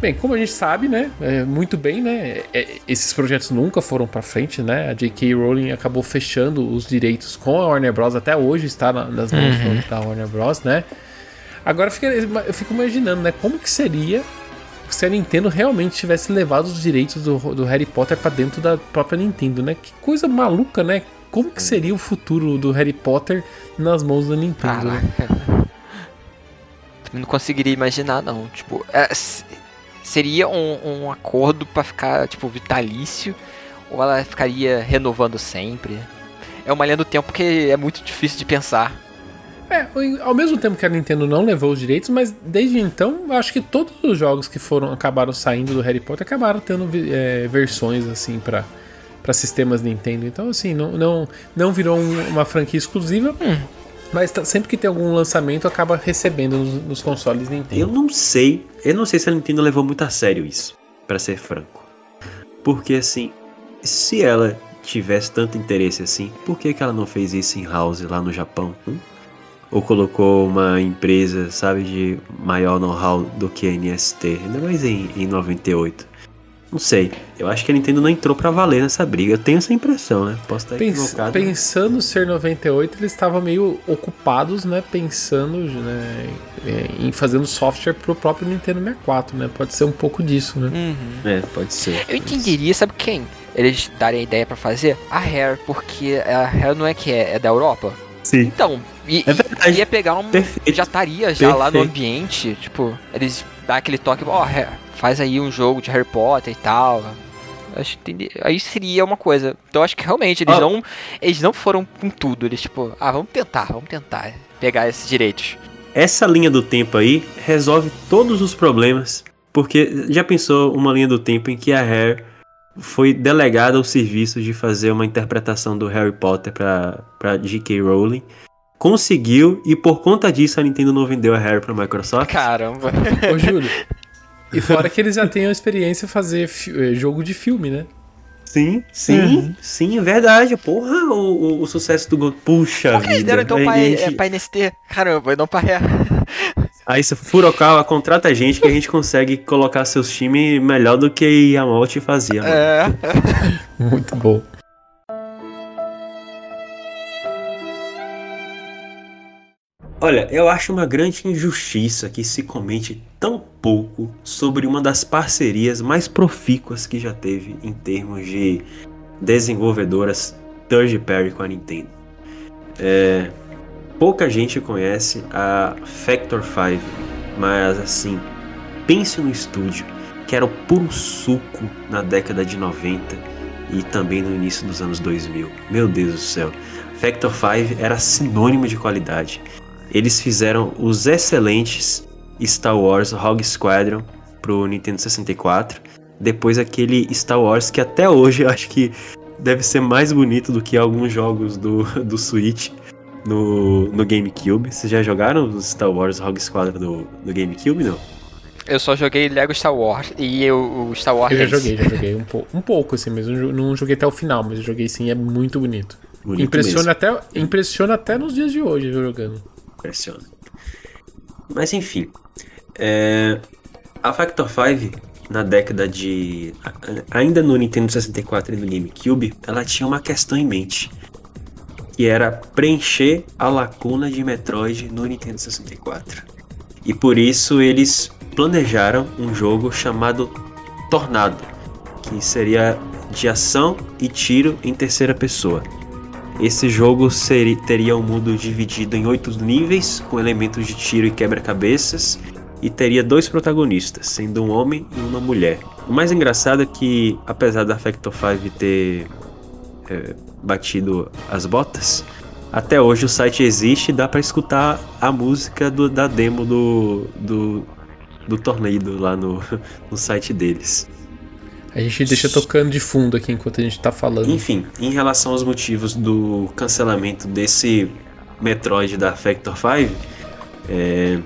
Speaker 3: Bem, como a gente sabe, né, é, muito bem, né, é, esses projetos nunca foram pra frente, né, a J.K. Rowling acabou fechando os direitos com a Warner Bros. até hoje está na- nas mãos da Warner Bros, né. Agora fica- eu fico imaginando, né, como que seria se a Nintendo realmente tivesse levado os direitos do, do Harry Potter pra dentro da própria Nintendo, né? Que coisa maluca, né? Como que seria o futuro do Harry Potter nas mãos da Nintendo? né?
Speaker 4: Caraca. Também não conseguiria imaginar, não. Tipo, é, seria um, um acordo pra ficar, tipo, vitalício? Ou ela ficaria renovando sempre? É uma linha do tempo que é muito difícil de pensar.
Speaker 3: É, ao mesmo tempo que a Nintendo não levou os direitos, mas desde então, acho que todos os jogos que foram acabaram saindo do Harry Potter acabaram tendo é, versões assim para para sistemas Nintendo. Então, assim, não, não, não virou um, uma franquia exclusiva. Hum. Mas sempre que tem algum lançamento, acaba recebendo nos, nos, consoles Nintendo.
Speaker 5: Eu não sei. Eu não sei se a Nintendo levou muito a sério isso, para ser franco. Porque assim, se ela tivesse tanto interesse assim, por que, que ela não fez isso em house lá no Japão? Hum? Ou colocou uma empresa, sabe, de maior know-how do que a NST, ainda mais em, em 98. Não sei. Eu acho que a Nintendo não entrou para valer nessa briga. Eu tenho essa impressão, né? Posso estar Pens equivocado.
Speaker 3: Pensando ser 98, eles estavam meio ocupados, né? Pensando né, em fazendo software pro próprio Nintendo 64, né? Pode ser um pouco disso, né?
Speaker 5: Uhum. É, pode ser.
Speaker 4: Eu entenderia, sabe quem? Eles darem a ideia para fazer? A Rare, porque a Rare não é que é, é da Europa?
Speaker 5: Sim.
Speaker 4: Então, e, é ia pegar um. Perfeito. Já estaria já Perfeito. lá no ambiente. Tipo, eles dá aquele toque, ó, oh, faz aí um jogo de Harry Potter e tal. Acho que aí seria uma coisa. Então acho que realmente eles oh. não eles não foram com tudo. Eles tipo, ah, vamos tentar, vamos tentar pegar esses direitos.
Speaker 5: Essa linha do tempo aí resolve todos os problemas, porque já pensou uma linha do tempo em que a Harry foi delegada ao serviço de fazer uma interpretação do Harry Potter para J.K. Rowling. Conseguiu e por conta disso a Nintendo não vendeu a Harry para Microsoft.
Speaker 4: Caramba.
Speaker 3: Ô Júlio, e fora que eles já a experiência fazer eh, jogo de filme, né?
Speaker 5: Sim, sim, uhum. sim, é verdade. Porra, o, o, o sucesso do God. Puxa Por que vida.
Speaker 4: eles deram então pra, gente... é, pra NST? Caramba, e não pra Rare.
Speaker 5: Aí se Furokawa contrata a gente que a gente consegue colocar seus times melhor do que Yamauchi fazia. Mano. É.
Speaker 3: Muito bom.
Speaker 5: Olha, eu acho uma grande injustiça que se comente tão pouco sobre uma das parcerias mais profícuas que já teve em termos de desenvolvedoras third party com a Nintendo. É, pouca gente conhece a Factor 5, mas assim, pense no estúdio que era o puro suco na década de 90 e também no início dos anos 2000. Meu Deus do céu. Factor 5 era sinônimo de qualidade. Eles fizeram os excelentes Star Wars Rogue Squadron pro Nintendo 64. Depois aquele Star Wars que até hoje eu acho que deve ser mais bonito do que alguns jogos do, do Switch no, no GameCube. Vocês já jogaram os Star Wars Rogue Squadron do, do GameCube, não?
Speaker 4: Eu só joguei Lego Star Wars e eu, o Star Wars.
Speaker 3: Eu já joguei, já joguei um, po um pouco assim mesmo. Não joguei até o final, mas eu joguei sim, é muito bonito. bonito impressiona, até, impressiona até nos dias de hoje jogando
Speaker 5: impressiona. Mas enfim, é, a Factor 5 na década de. Ainda no Nintendo 64 e no GameCube, ela tinha uma questão em mente. Que era preencher a lacuna de Metroid no Nintendo 64. E por isso eles planejaram um jogo chamado Tornado, que seria de ação e tiro em terceira pessoa. Esse jogo seria, teria um mundo dividido em oito níveis, com elementos de tiro e quebra-cabeças, e teria dois protagonistas, sendo um homem e uma mulher. O mais engraçado é que, apesar da Factor 5 ter é, batido as botas, até hoje o site existe e dá para escutar a música do, da demo do, do, do torneio lá no, no site deles.
Speaker 3: A gente deixa tocando de fundo aqui enquanto a gente tá falando.
Speaker 5: Enfim, em relação aos motivos do cancelamento desse Metroid da Factor 5, é,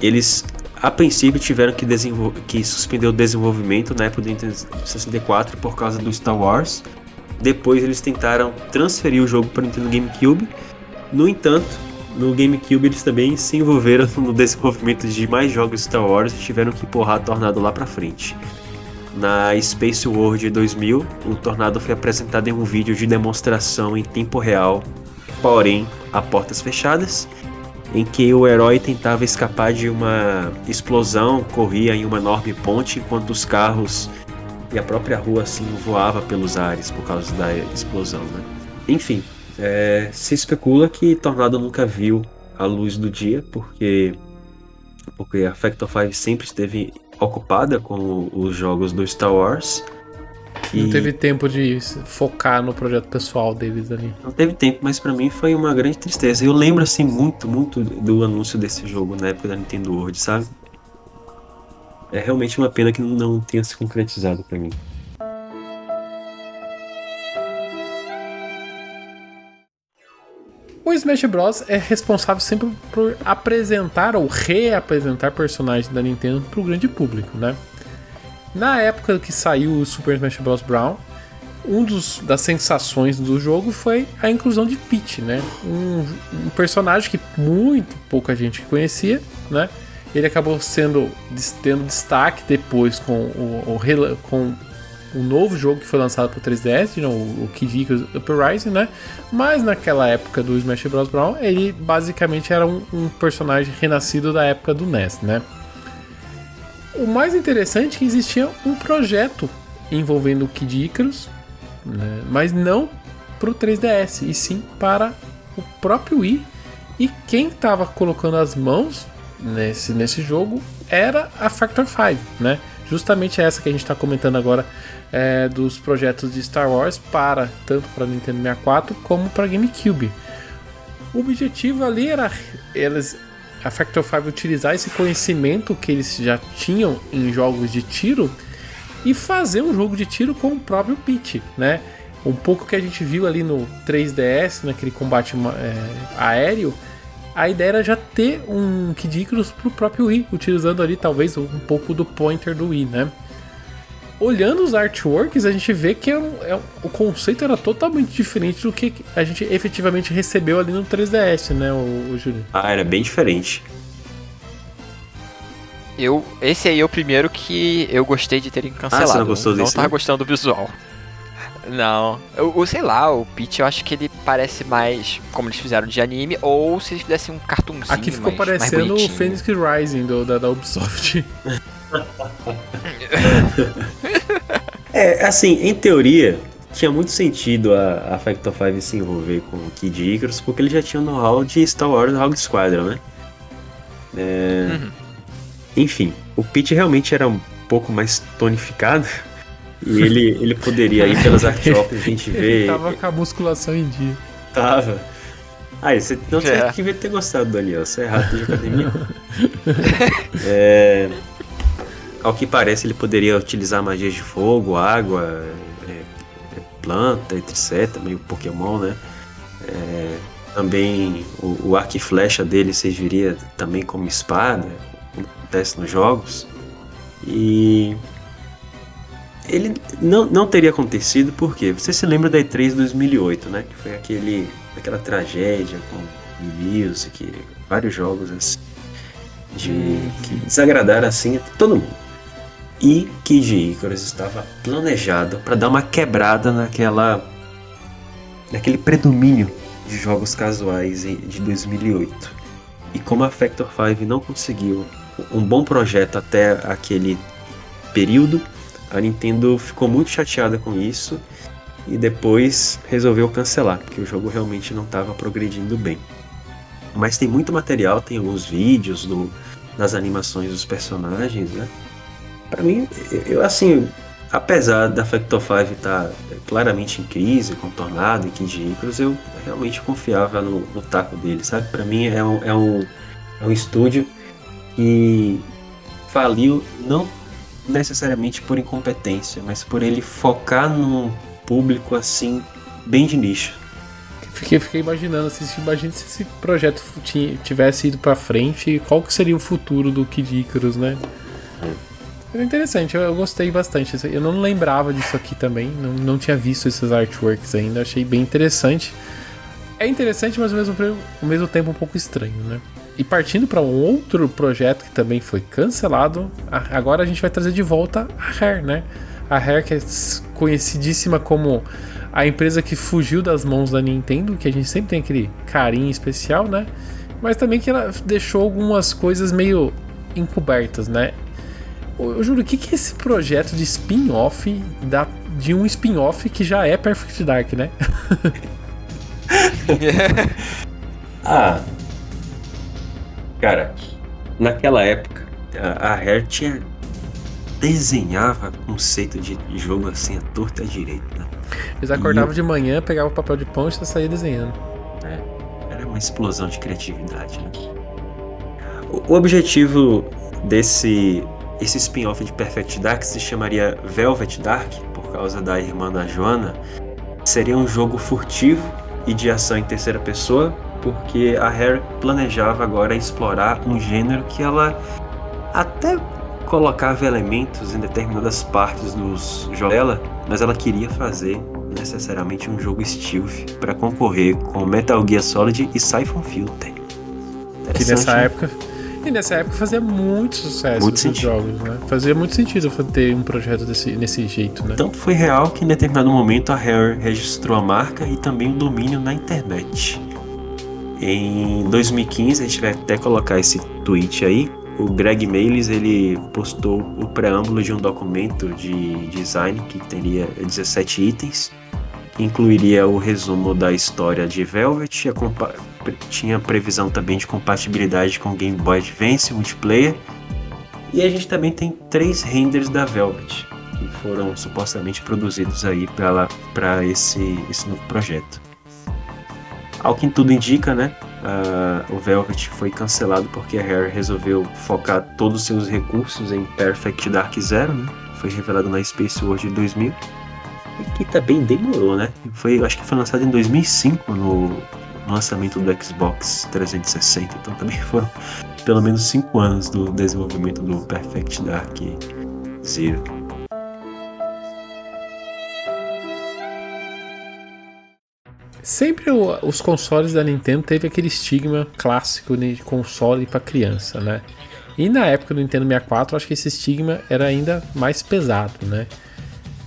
Speaker 5: eles a princípio tiveram que, que suspender o desenvolvimento na época do Nintendo 64 por causa do Star Wars. Depois eles tentaram transferir o jogo para o Nintendo GameCube. No entanto, no GameCube eles também se envolveram no desenvolvimento de mais jogos Star Wars e tiveram que empurrar a Tornado lá para frente. Na Space World 2000, o Tornado foi apresentado em um vídeo de demonstração em tempo real, porém a portas fechadas, em que o herói tentava escapar de uma explosão, corria em uma enorme ponte enquanto os carros e a própria rua assim voava pelos ares por causa da explosão, né? Enfim, é, se especula que Tornado nunca viu a luz do dia, porque porque a Factor 5 sempre esteve ocupada com os jogos do Star Wars.
Speaker 3: Não teve tempo de focar no projeto pessoal deles ali.
Speaker 5: não teve tempo, mas pra mim foi uma grande tristeza. Eu lembro assim muito, muito do anúncio desse jogo na época da Nintendo World, sabe? É realmente uma pena que não tenha se concretizado pra mim.
Speaker 3: Smash Bros. é responsável sempre por apresentar ou reapresentar personagens da Nintendo para o grande público, né? Na época que saiu o Super Smash Bros. Brown, um dos das sensações do jogo foi a inclusão de Peach, né? Um, um personagem que muito pouca gente conhecia, né? Ele acabou sendo tendo destaque depois com o, o com um novo jogo que foi lançado para o 3DS, né, o, o Kid Icarus Uprising, né? Mas naquela época do Smash Bros. Brown, ele basicamente era um, um, personagem renascido da época do NES, né? O mais interessante é que existia um projeto envolvendo o Kid Icarus, né? mas não para o 3DS, e sim para o próprio Wii. E quem estava colocando as mãos nesse, nesse jogo era a Factor 5, né? Justamente essa que a gente está comentando agora é, dos projetos de Star Wars para tanto para Nintendo 64 como para GameCube. O objetivo ali era eles a Factor 5 utilizar esse conhecimento que eles já tinham em jogos de tiro e fazer um jogo de tiro com o próprio Peach, né? Um pouco que a gente viu ali no 3DS, naquele combate é, aéreo, a ideia era já ter um Kid Icarus pro próprio Wii, utilizando ali talvez um pouco do pointer do Wii, né? Olhando os artworks, a gente vê que é um, é um, o conceito era totalmente diferente do que a gente efetivamente recebeu ali no 3DS, né, o, o Júlio?
Speaker 5: Ah, era bem diferente.
Speaker 4: Eu, esse aí é o primeiro que eu gostei de terem cancelado. Ah, você
Speaker 5: não gostou
Speaker 4: não,
Speaker 5: desse?
Speaker 4: Não tava gostando do visual. Não. Eu, sei lá, o Peach eu acho que ele parece mais como eles fizeram de anime, ou se eles fizessem um cartoonzinho
Speaker 3: Aqui ficou
Speaker 4: mais,
Speaker 3: parecendo
Speaker 4: mais
Speaker 3: o Phoenix Rising do, da, da Ubisoft.
Speaker 5: é, assim, em teoria, tinha muito sentido a, a Factor 5 se envolver com o Kid Icarus, porque ele já tinha o know-how de Star Wars Rogue Squadron, né? É... Uhum. Enfim, o Pete realmente era um pouco mais tonificado. E ele, ele poderia ir pelas art shops, a gente vê.
Speaker 3: Ele tava com a musculação em dia.
Speaker 5: Tava. Ah, você não é. devia ter gostado, Daniel. Você é rato de academia. é, ao que parece, ele poderia utilizar magias de fogo, água, é, é planta, etc. Meio Pokémon, né? É, também o, o arco e flecha dele serviria também como espada, como acontece nos jogos. E ele não, não teria acontecido porque você se lembra da E3 2008, né? Que foi aquele, aquela tragédia com Music, vários jogos assim, de, que desagradaram assim todo mundo. E Kid Icarus estava planejado para dar uma quebrada naquela naquele predomínio de jogos casuais de 2008. E como a Factor 5 não conseguiu um bom projeto até aquele período, a Nintendo ficou muito chateada com isso e depois resolveu cancelar, porque o jogo realmente não estava progredindo bem. Mas tem muito material, tem alguns vídeos do, das animações dos personagens, né? Para mim, eu assim, apesar da Factor 5 estar tá claramente em crise, contornado em Kid Icarus, eu realmente confiava no, no taco dele, sabe? Para mim é um, é, um, é um estúdio que faliu não necessariamente por incompetência, mas por ele focar num público assim, bem de nicho.
Speaker 3: Fiquei, fiquei imaginando, assim, imagina se esse projeto tivesse ido para frente, qual que seria o futuro do Kid Icarus, né? É interessante, eu, eu, gostei bastante. Eu não lembrava disso aqui também, não, não tinha visto esses artworks ainda, achei bem interessante. É interessante, mas ao mesmo, ao mesmo tempo um pouco estranho, né? E partindo para um outro projeto que também foi cancelado, agora a gente vai trazer de volta a Rare, né? A Rare que é conhecidíssima como a empresa que fugiu das mãos da Nintendo, que a gente sempre tem aquele carinho especial, né? Mas também que ela deixou algumas coisas meio encobertas, né? Eu juro, o que, que é esse projeto de spin-off de um spin-off que já é Perfect Dark, né?
Speaker 5: ah, Cara, naquela época, a, a Rare tinha desenhava conceito de jogo assim a torta direita. Né?
Speaker 3: Eles acordavam eu... de manhã, pegavam o papel de pão e saía desenhando.
Speaker 5: É, era uma explosão de criatividade. Né? O, o objetivo desse esse spin-off de Perfect Dark se chamaria Velvet Dark, por causa da irmã da Joana. Seria um jogo furtivo e de ação em terceira pessoa, porque a Harry planejava agora explorar um gênero que ela até colocava elementos em determinadas partes dos jogos dela, mas ela queria fazer necessariamente um jogo stealth para concorrer com Metal Gear Solid e Siphon Filter.
Speaker 3: Que nessa época e nessa época fazia muito sucesso muito esses jogos, né? Fazia muito sentido ter um projeto desse, nesse jeito, né?
Speaker 5: Tanto foi real que em determinado momento a Rare registrou a marca e também o domínio na internet. Em 2015, a gente vai até colocar esse tweet aí, o Greg Mailes ele postou o preâmbulo de um documento de design que teria 17 itens, incluiria o resumo da história de Velvet, tinha previsão também de compatibilidade com Game Boy Advance multiplayer, e a gente também tem três renders da Velvet que foram supostamente produzidos aí para esse, esse novo projeto. Ao que tudo indica, né? Uh, o Velvet foi cancelado porque a Rare resolveu focar todos os seus recursos em Perfect Dark Zero, né? Foi revelado na Space World de 2000. E que também demorou, né? Foi, acho que foi lançado em 2005 no lançamento do Xbox 360. Então também foram pelo menos 5 anos do desenvolvimento do Perfect Dark Zero.
Speaker 3: Sempre o, os consoles da Nintendo teve aquele estigma clássico de console para criança, né? E na época do Nintendo 64, acho que esse estigma era ainda mais pesado, né?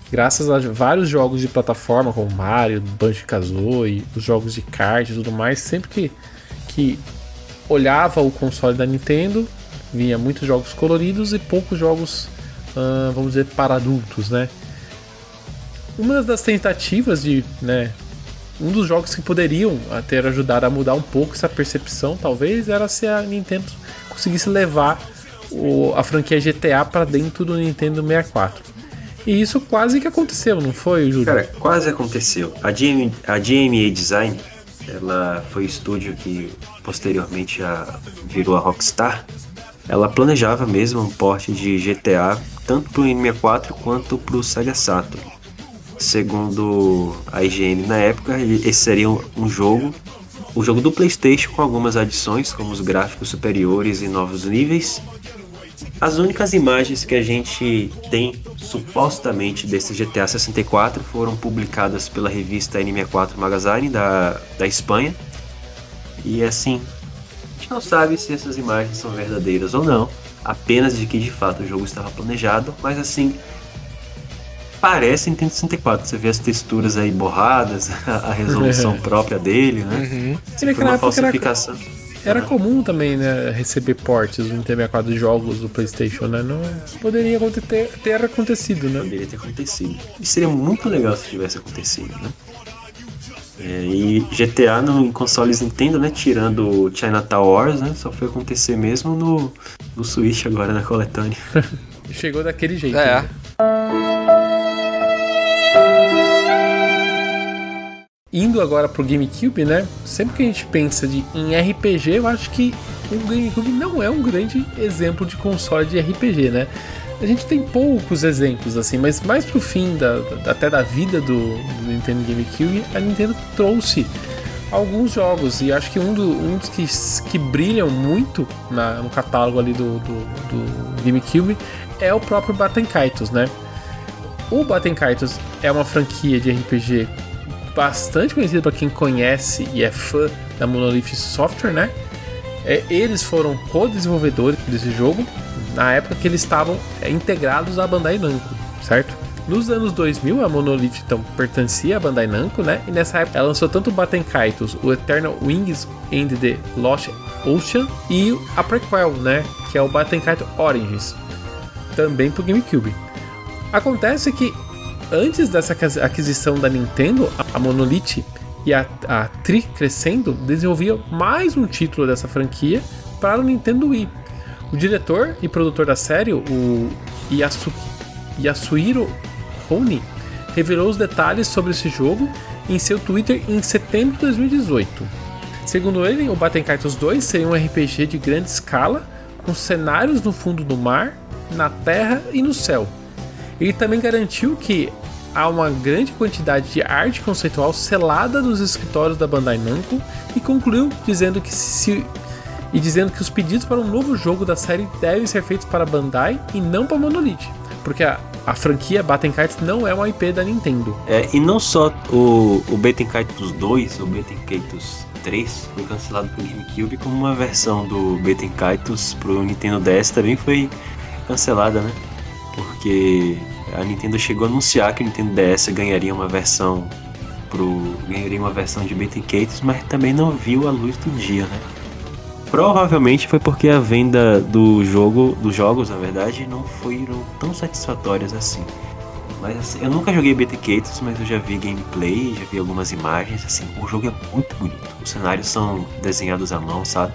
Speaker 3: Graças a vários jogos de plataforma, como Mario, Banjo-Kazooie, os jogos de kart e tudo mais, sempre que, que olhava o console da Nintendo, vinha muitos jogos coloridos e poucos jogos, vamos dizer, para adultos, né? Uma das tentativas de né, um dos jogos que poderiam ter ajudado a mudar um pouco essa percepção, talvez, era se a Nintendo conseguisse levar o, a franquia GTA para dentro do Nintendo 64. E isso quase que aconteceu, não foi, Júlio?
Speaker 5: Cara, quase aconteceu. A, GM, a GMA Design, ela foi o estúdio que posteriormente a, virou a Rockstar. Ela planejava mesmo um porte de GTA tanto para o N64 quanto para o Sega Saturn. Segundo a IGN na época, esse seria um jogo, o jogo do PlayStation com algumas adições, como os gráficos superiores e novos níveis. As únicas imagens que a gente tem supostamente desse GTA 64 foram publicadas pela revista N64 Magazine da, da Espanha. E assim, a gente não sabe se essas imagens são verdadeiras ou não, apenas de que de fato o jogo estava planejado, mas assim, parece Nintendo 64. Você vê as texturas aí borradas, a resolução própria dele, né? Uhum.
Speaker 3: For uma falsificação. Era, era comum também, né, receber portes do Nintendo 64 de jogos do PlayStation, né? Não poderia ter, ter acontecido, né?
Speaker 5: Poderia ter acontecido. E seria muito legal se tivesse acontecido, né? É, e GTA no, em consoles Nintendo, né? Tirando Chinatown Wars, né? Só foi acontecer mesmo no, no Switch agora na coletânea.
Speaker 3: Chegou daquele jeito. É. Né? Indo agora pro GameCube, né? Sempre que a gente pensa de, em RPG, eu acho que o GameCube não é um grande exemplo de console de RPG, né? A gente tem poucos exemplos assim, mas mais pro fim da, da até da vida do, do, Nintendo GameCube, a Nintendo trouxe alguns jogos e acho que um, do, um dos que, que brilham muito na, no catálogo ali do, do, do GameCube é o próprio Baten Kaitos, né? O Baten Kaitos é uma franquia de RPG bastante conhecido para quem conhece e é fã da Monolith Software, né? É, eles foram co-desenvolvedores desse jogo na época que eles estavam é, integrados à Bandai Namco, certo? Nos anos 2000, a Monolith então pertencia à Bandai Namco, né? E nessa época ela lançou tanto o Baten Kaitos, o Eternal Wings and the Lost Ocean e a prequel, né? Que é o Baten Kaitos Origins, também pro GameCube. Acontece que antes dessa aquisição da Nintendo, a Monolith e a, a Tri Crescendo desenvolviam mais um título dessa franquia para o Nintendo Wii. O diretor e produtor da série, o Yasu, Yasuhiro Hone revelou os detalhes sobre esse jogo em seu Twitter em setembro de 2018. Segundo ele, o Baten Kaitos 2 seria um RPG de grande escala, com cenários no fundo do mar, na terra e no céu. Ele também garantiu que há uma grande quantidade de arte conceitual selada nos escritórios da Bandai Namco e concluiu dizendo que se e dizendo que os pedidos para um novo jogo da série devem ser feitos para Bandai e não para Monolith, porque a, a franquia Baten Kites não é uma IP da Nintendo.
Speaker 5: É, e não só o, o Baten Kites 2, o Baten Kites 3 foi cancelado pro GameCube, como uma versão do Baten Kites pro Nintendo DS também foi cancelada, né? Porque a Nintendo chegou a anunciar que o Nintendo DS ganharia uma versão pro ganharia uma versão de Baten Kites, mas também não viu a luz do dia, né? Provavelmente foi porque a venda do jogo, dos jogos, na verdade, não foram tão satisfatórias assim. Mas assim, eu nunca joguei BTKs, mas eu já vi gameplay, já vi algumas imagens, assim, o jogo é muito bonito. Os cenários são desenhados à mão, sabe?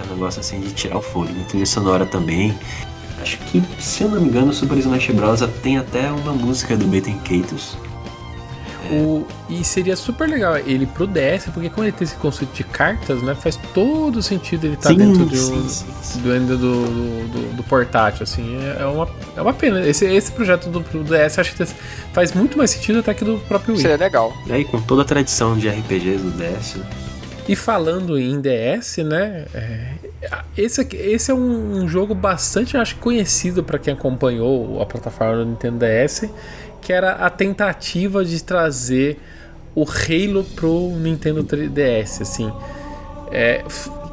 Speaker 5: É um negócio assim de tirar o fôlego. A trilha sonora também. Acho que, se eu não me engano, o Super Smash Bros. tem até uma música do Beten Katos.
Speaker 3: O, e seria super legal ele pro DS, porque como ele tem esse conceito de cartas, né? Faz todo sentido ele estar tá dentro de um, sim, sim. do, do, do, do, portátil, assim. É, é uma, é uma pena. Esse, esse projeto do, do DS acho que faz muito mais sentido até que do próprio Wii.
Speaker 4: Seria legal.
Speaker 5: E aí, com toda a tradição de RPGs do DS.
Speaker 3: E falando em DS, né? É, esse, esse é um, um jogo bastante, acho conhecido para quem acompanhou a plataforma do Nintendo DS que era a tentativa de trazer o Halo pro Nintendo 3DS, assim. É,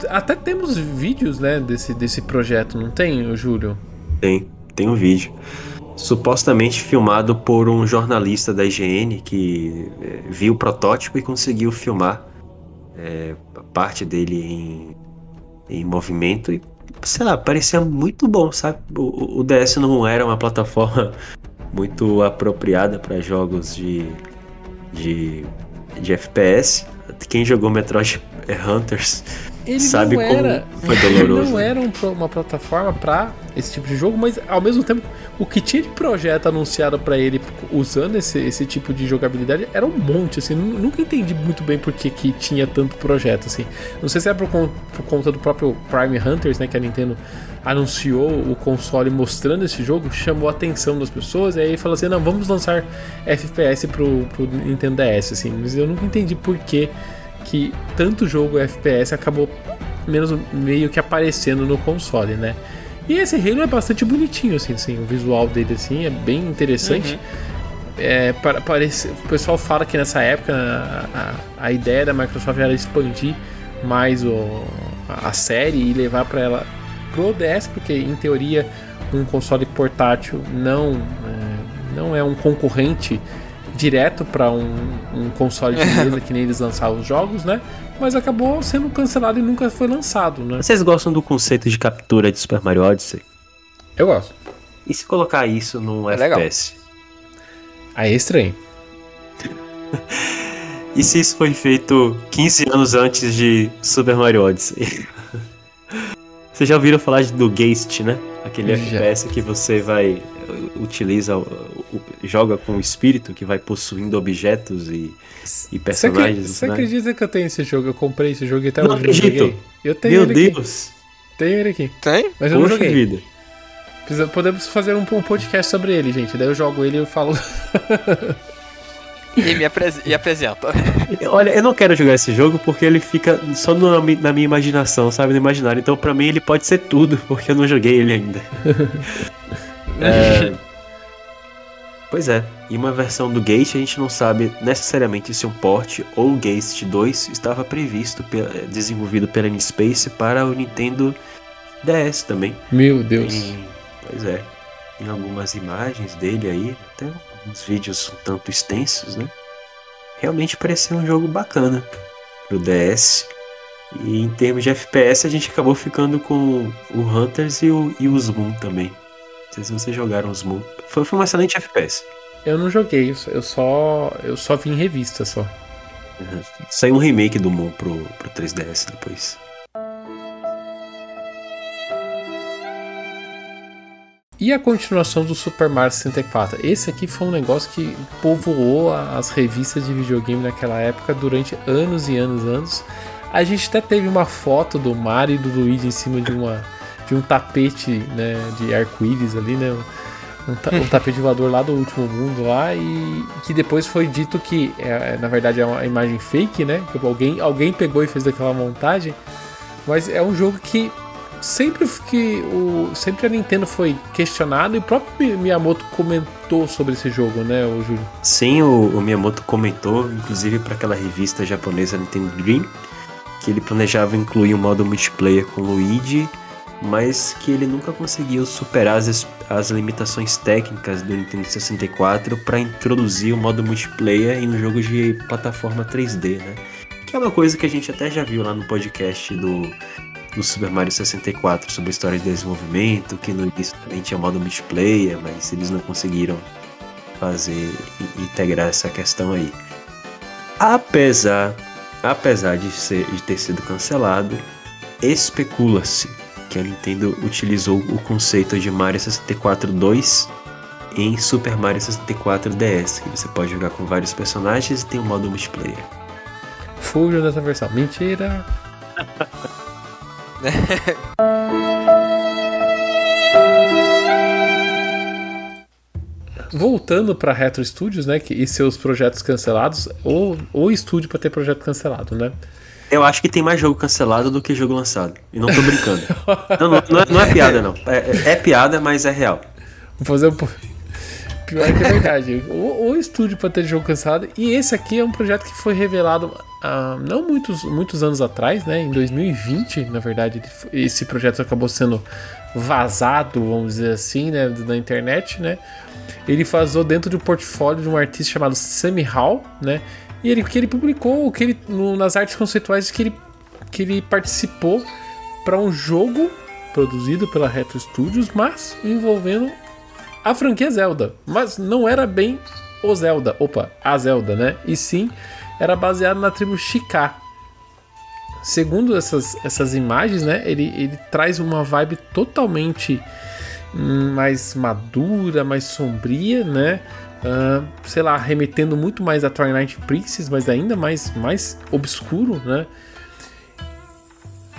Speaker 3: até temos vídeos, né, desse, desse projeto, não tem, Júlio?
Speaker 5: Tem, tem um vídeo. Supostamente filmado por um jornalista da IGN que é, viu o protótipo e conseguiu filmar é, parte dele em, em movimento e, sei lá, parecia muito bom, sabe? O, o DS não era uma plataforma muito apropriada para jogos de, de, de FPS. Quem jogou Metroid Hunters
Speaker 3: ele
Speaker 5: sabe
Speaker 3: como era, foi doloroso. Não era um, uma plataforma para esse tipo de jogo, mas ao mesmo tempo o que tinha de projeto anunciado para ele usando esse, esse tipo de jogabilidade era um monte, assim, nunca entendi muito bem por que, que tinha tanto projeto, assim. Não sei se é por, por conta do próprio Prime Hunters, né, que a Nintendo anunciou o console mostrando esse jogo, chamou a atenção das pessoas, e aí falou assim, não, vamos lançar FPS pro, pro Nintendo DS, assim, mas eu nunca entendi por que que tanto jogo FPS acabou menos meio que aparecendo no console, né? E esse Halo é bastante bonitinho, assim, assim o visual dele assim é bem interessante. Uhum. É, para, parece, o pessoal fala que nessa época a, a, a ideia da Microsoft era expandir mais o, a série e levar para ela pro DS, porque em teoria um console portátil não é, não é um concorrente direto para um, um, console de mesa que nem eles lançavam os jogos, né? Mas acabou sendo cancelado e nunca foi lançado, né?
Speaker 5: Vocês gostam do conceito de captura de Super Mario Odyssey?
Speaker 3: Eu gosto.
Speaker 5: E se colocar isso num é FPS? Legal.
Speaker 3: Aí é estranho.
Speaker 5: e se isso foi feito 15 anos antes de Super Mario Odyssey? Vocês já ouviram falar do Geist, né? Aquele já. FPS que você vai utiliza, joga com o espírito que vai possuindo objetos e, e personagens.
Speaker 3: Você, né? acredita que eu tenho esse jogo? Eu comprei esse jogo e até
Speaker 5: não hoje acredito. não
Speaker 3: Eu tenho
Speaker 5: Meu ele Deus!
Speaker 3: Aqui. Tenho ele aqui.
Speaker 4: Tem?
Speaker 3: Mas eu Poxa não joguei. Vida. Podemos fazer um, um podcast sobre ele, gente. Daí eu jogo ele e eu falo.
Speaker 4: E me apres e apresenta.
Speaker 5: Olha, eu não quero jogar esse jogo porque ele fica só no, na minha imaginação, sabe? No imaginário. Então, pra mim, ele pode ser tudo, porque eu não joguei ele ainda. É... pois é, e uma versão do Gate a gente não sabe necessariamente se um port ou o Gate 2 estava previsto, desenvolvido pela N-Space para o Nintendo DS também.
Speaker 3: Meu Deus.
Speaker 5: pois é, em algumas imagens dele aí, até uns vídeos um tanto extensos, né? Realmente parecia um jogo bacana pro DS. E em termos de FPS, a gente acabou ficando com o Hunters e o, e o Zoom também. Não sei se vocês jogaram os Moon. Foi, foi um excelente FPS.
Speaker 3: Eu não joguei, eu só eu só vi em revista só.
Speaker 5: Uhum. Saiu um remake do Moon pro, pro 3DS depois.
Speaker 3: e a continuação do Super Mario 64. Esse aqui foi um negócio que povoou as revistas de videogame naquela época durante anos e anos e anos. A gente até teve uma foto do Mario e do Luigi em cima de uma um tapete né, de arco-íris ali, né? Um, ta um, tapete voador lá do último mundo lá e que depois foi dito que é, na verdade é uma imagem fake, né? Que alguém, alguém pegou e fez aquela montagem. Mas é um jogo que sempre que o sempre a Nintendo foi questionado e o próprio Miyamoto comentou sobre esse jogo, né, o Júlio?
Speaker 5: Sim, o, o Miyamoto comentou, inclusive para aquela revista japonesa Nintendo Dream, que ele planejava incluir um modo multiplayer com Luigi, mas que ele nunca conseguiu superar as, as limitações técnicas do Nintendo 64 para introduzir o modo multiplayer em um jogo de plataforma 3D, né? Que é uma coisa que a gente até já viu lá no podcast do do Super Mario 64 sobre a história de desenvolvimento, que no início também tinha modo multiplayer, mas eles não conseguiram fazer integrar essa questão aí. Apesar, apesar de, ser, de ter sido cancelado, especula-se que a Nintendo utilizou o conceito de Mario 64 2 em Super Mario 64 DS, que você pode jogar com vários personagens e tem um modo multiplayer.
Speaker 3: Fuja dessa versão. Mentira! Voltando para Retro Studios, né, que, e seus projetos cancelados, ou o estúdio para ter projeto cancelado, né?
Speaker 5: Eu acho que tem mais jogo cancelado do que jogo lançado. E não tô brincando. não, não, não, é, não, é, piada, não. É, é, é, piada, mas é real.
Speaker 3: Vou fazer um. Pior que é verdade. o, o estúdio para ter jogo cancelado. E esse aqui é um projeto que foi revelado há não muitos, muitos anos atrás, né? Em 2020, na verdade, esse projeto acabou sendo vazado, vamos dizer assim, né? Na internet, né? Ele vazou dentro do portfólio de um artista chamado Sammy Hall, né? E ele, que ele publicou que ele, no, nas artes conceituais que ele, que ele participou para um jogo produzido pela Retro Studios, mas envolvendo a franquia Zelda. Mas não era bem o Zelda, opa, a Zelda, né? E sim era baseado na tribo Shiká. Segundo essas, essas imagens, né, ele, ele traz uma vibe totalmente mais madura, mais sombria, né? Uh, sei lá, remetendo muito mais a Twilight Princess, mas ainda mais, mais obscuro, né?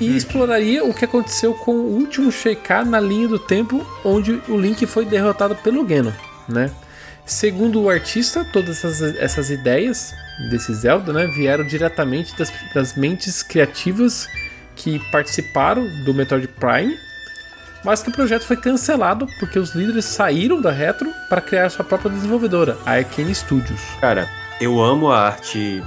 Speaker 3: E hum. exploraria o que aconteceu com o último Sheikah na linha do tempo onde o Link foi derrotado pelo Geno, né? Segundo o artista, todas essas, essas ideias desse Zelda né, vieram diretamente das, das mentes criativas que participaram do Metroid Prime, mas que o projeto foi cancelado porque os líderes saíram da Retro para criar sua própria desenvolvedora, a Arkane Studios.
Speaker 5: Cara, eu amo a arte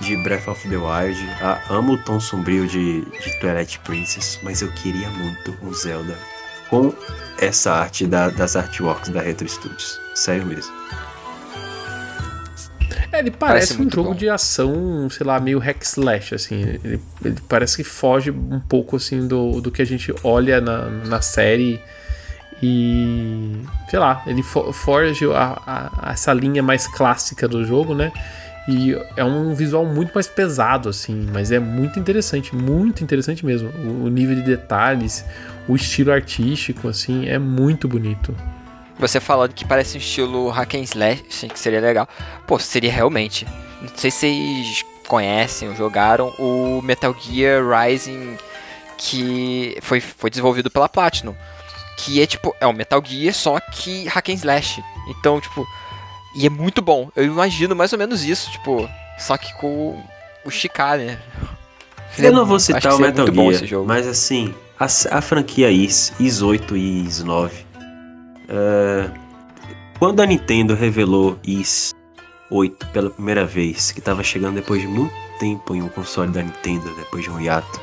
Speaker 5: de Breath of the Wild, a, amo o tom sombrio de, de Twilight Princess, mas eu queria muito um Zelda com essa arte da, das artworks da Retro Studios. Sério mesmo.
Speaker 3: É, ele parece, parece um jogo bom. de ação, sei lá, meio hack slash, assim. Ele, ele, parece que foge um pouco, assim, do, do que a gente olha na, na série. E. sei lá, ele foge a, a, a essa linha mais clássica do jogo, né? E é um visual muito mais pesado, assim, mas é muito interessante, muito interessante mesmo. O, o nível de detalhes, o estilo artístico, assim, é muito bonito.
Speaker 4: Você falando que parece um estilo hack and slash, que seria legal. Pô, seria realmente. Não sei se vocês conhecem ou jogaram o Metal Gear Rising que foi, foi desenvolvido pela Platinum. Que é tipo, é um Metal Gear, só que hack and slash. Então, tipo, e é muito bom. Eu imagino mais ou menos isso, tipo, só que com o Chicar, né?
Speaker 5: Eu não vou citar o Metal Gear, mas assim, a, a franquia Is, Is 8 e Is 9 Uh, quando a Nintendo revelou Is 8 pela primeira vez, que estava chegando depois de muito tempo em um console da Nintendo, depois de um hiato,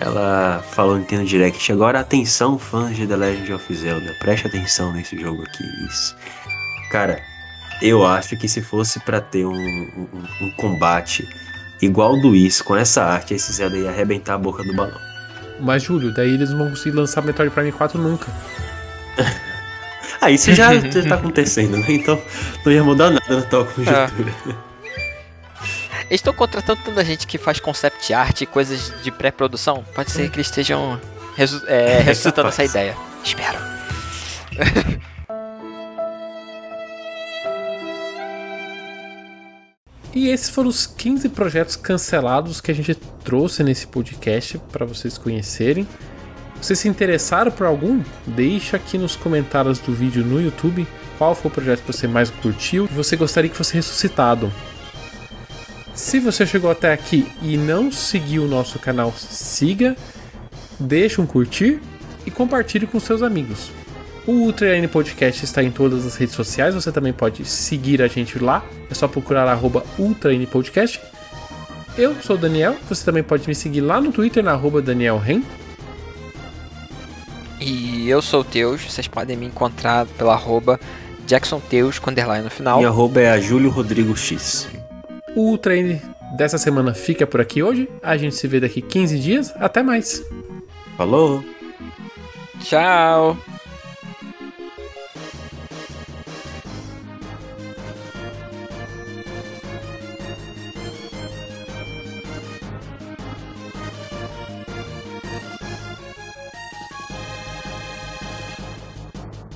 Speaker 5: ela falou no Nintendo Direct: agora atenção, fãs de The Legend of Zelda, preste atenção nesse jogo aqui. Is. Cara, eu acho que se fosse para ter um, um, um, combate igual do Is, com essa arte, esse Zelda ia arrebentar a boca do balão.
Speaker 3: Mas, Júlio, daí eles não vão conseguir lançar Metroid Prime 4 nunca.
Speaker 5: Ah, isso já, já tá acontecendo, né? Então não ia mudar nada na tua conjuntura. É.
Speaker 4: Eles estão contratando tanta gente que faz concept art e coisas de pré-produção. Pode ser que eles estejam resu é, ressuscitando essa ideia. Espero.
Speaker 3: E esses foram os 15 projetos cancelados que a gente trouxe nesse podcast para vocês conhecerem. Vocês se interessaram por algum? Deixa aqui nos comentários do vídeo no YouTube qual foi o projeto que você mais curtiu e você gostaria que fosse ressuscitado. Se você chegou até aqui e não seguiu o nosso canal, siga, deixe um curtir e compartilhe com seus amigos. O Ultra N Podcast está em todas as redes sociais, você também pode seguir a gente lá, é só procurar arroba Ultra N Podcast. Eu sou o Daniel, você também pode me seguir lá no Twitter, na arroba Daniel Ren.
Speaker 4: E eu sou o Teus, vocês podem me encontrar pela arroba Jackson Teus com underline no final.
Speaker 5: Minha arroba é a Júlio Rodrigo X.
Speaker 3: O N dessa semana fica por aqui hoje, a gente se vê daqui 15 dias, até mais!
Speaker 5: Falou!
Speaker 4: Tchau!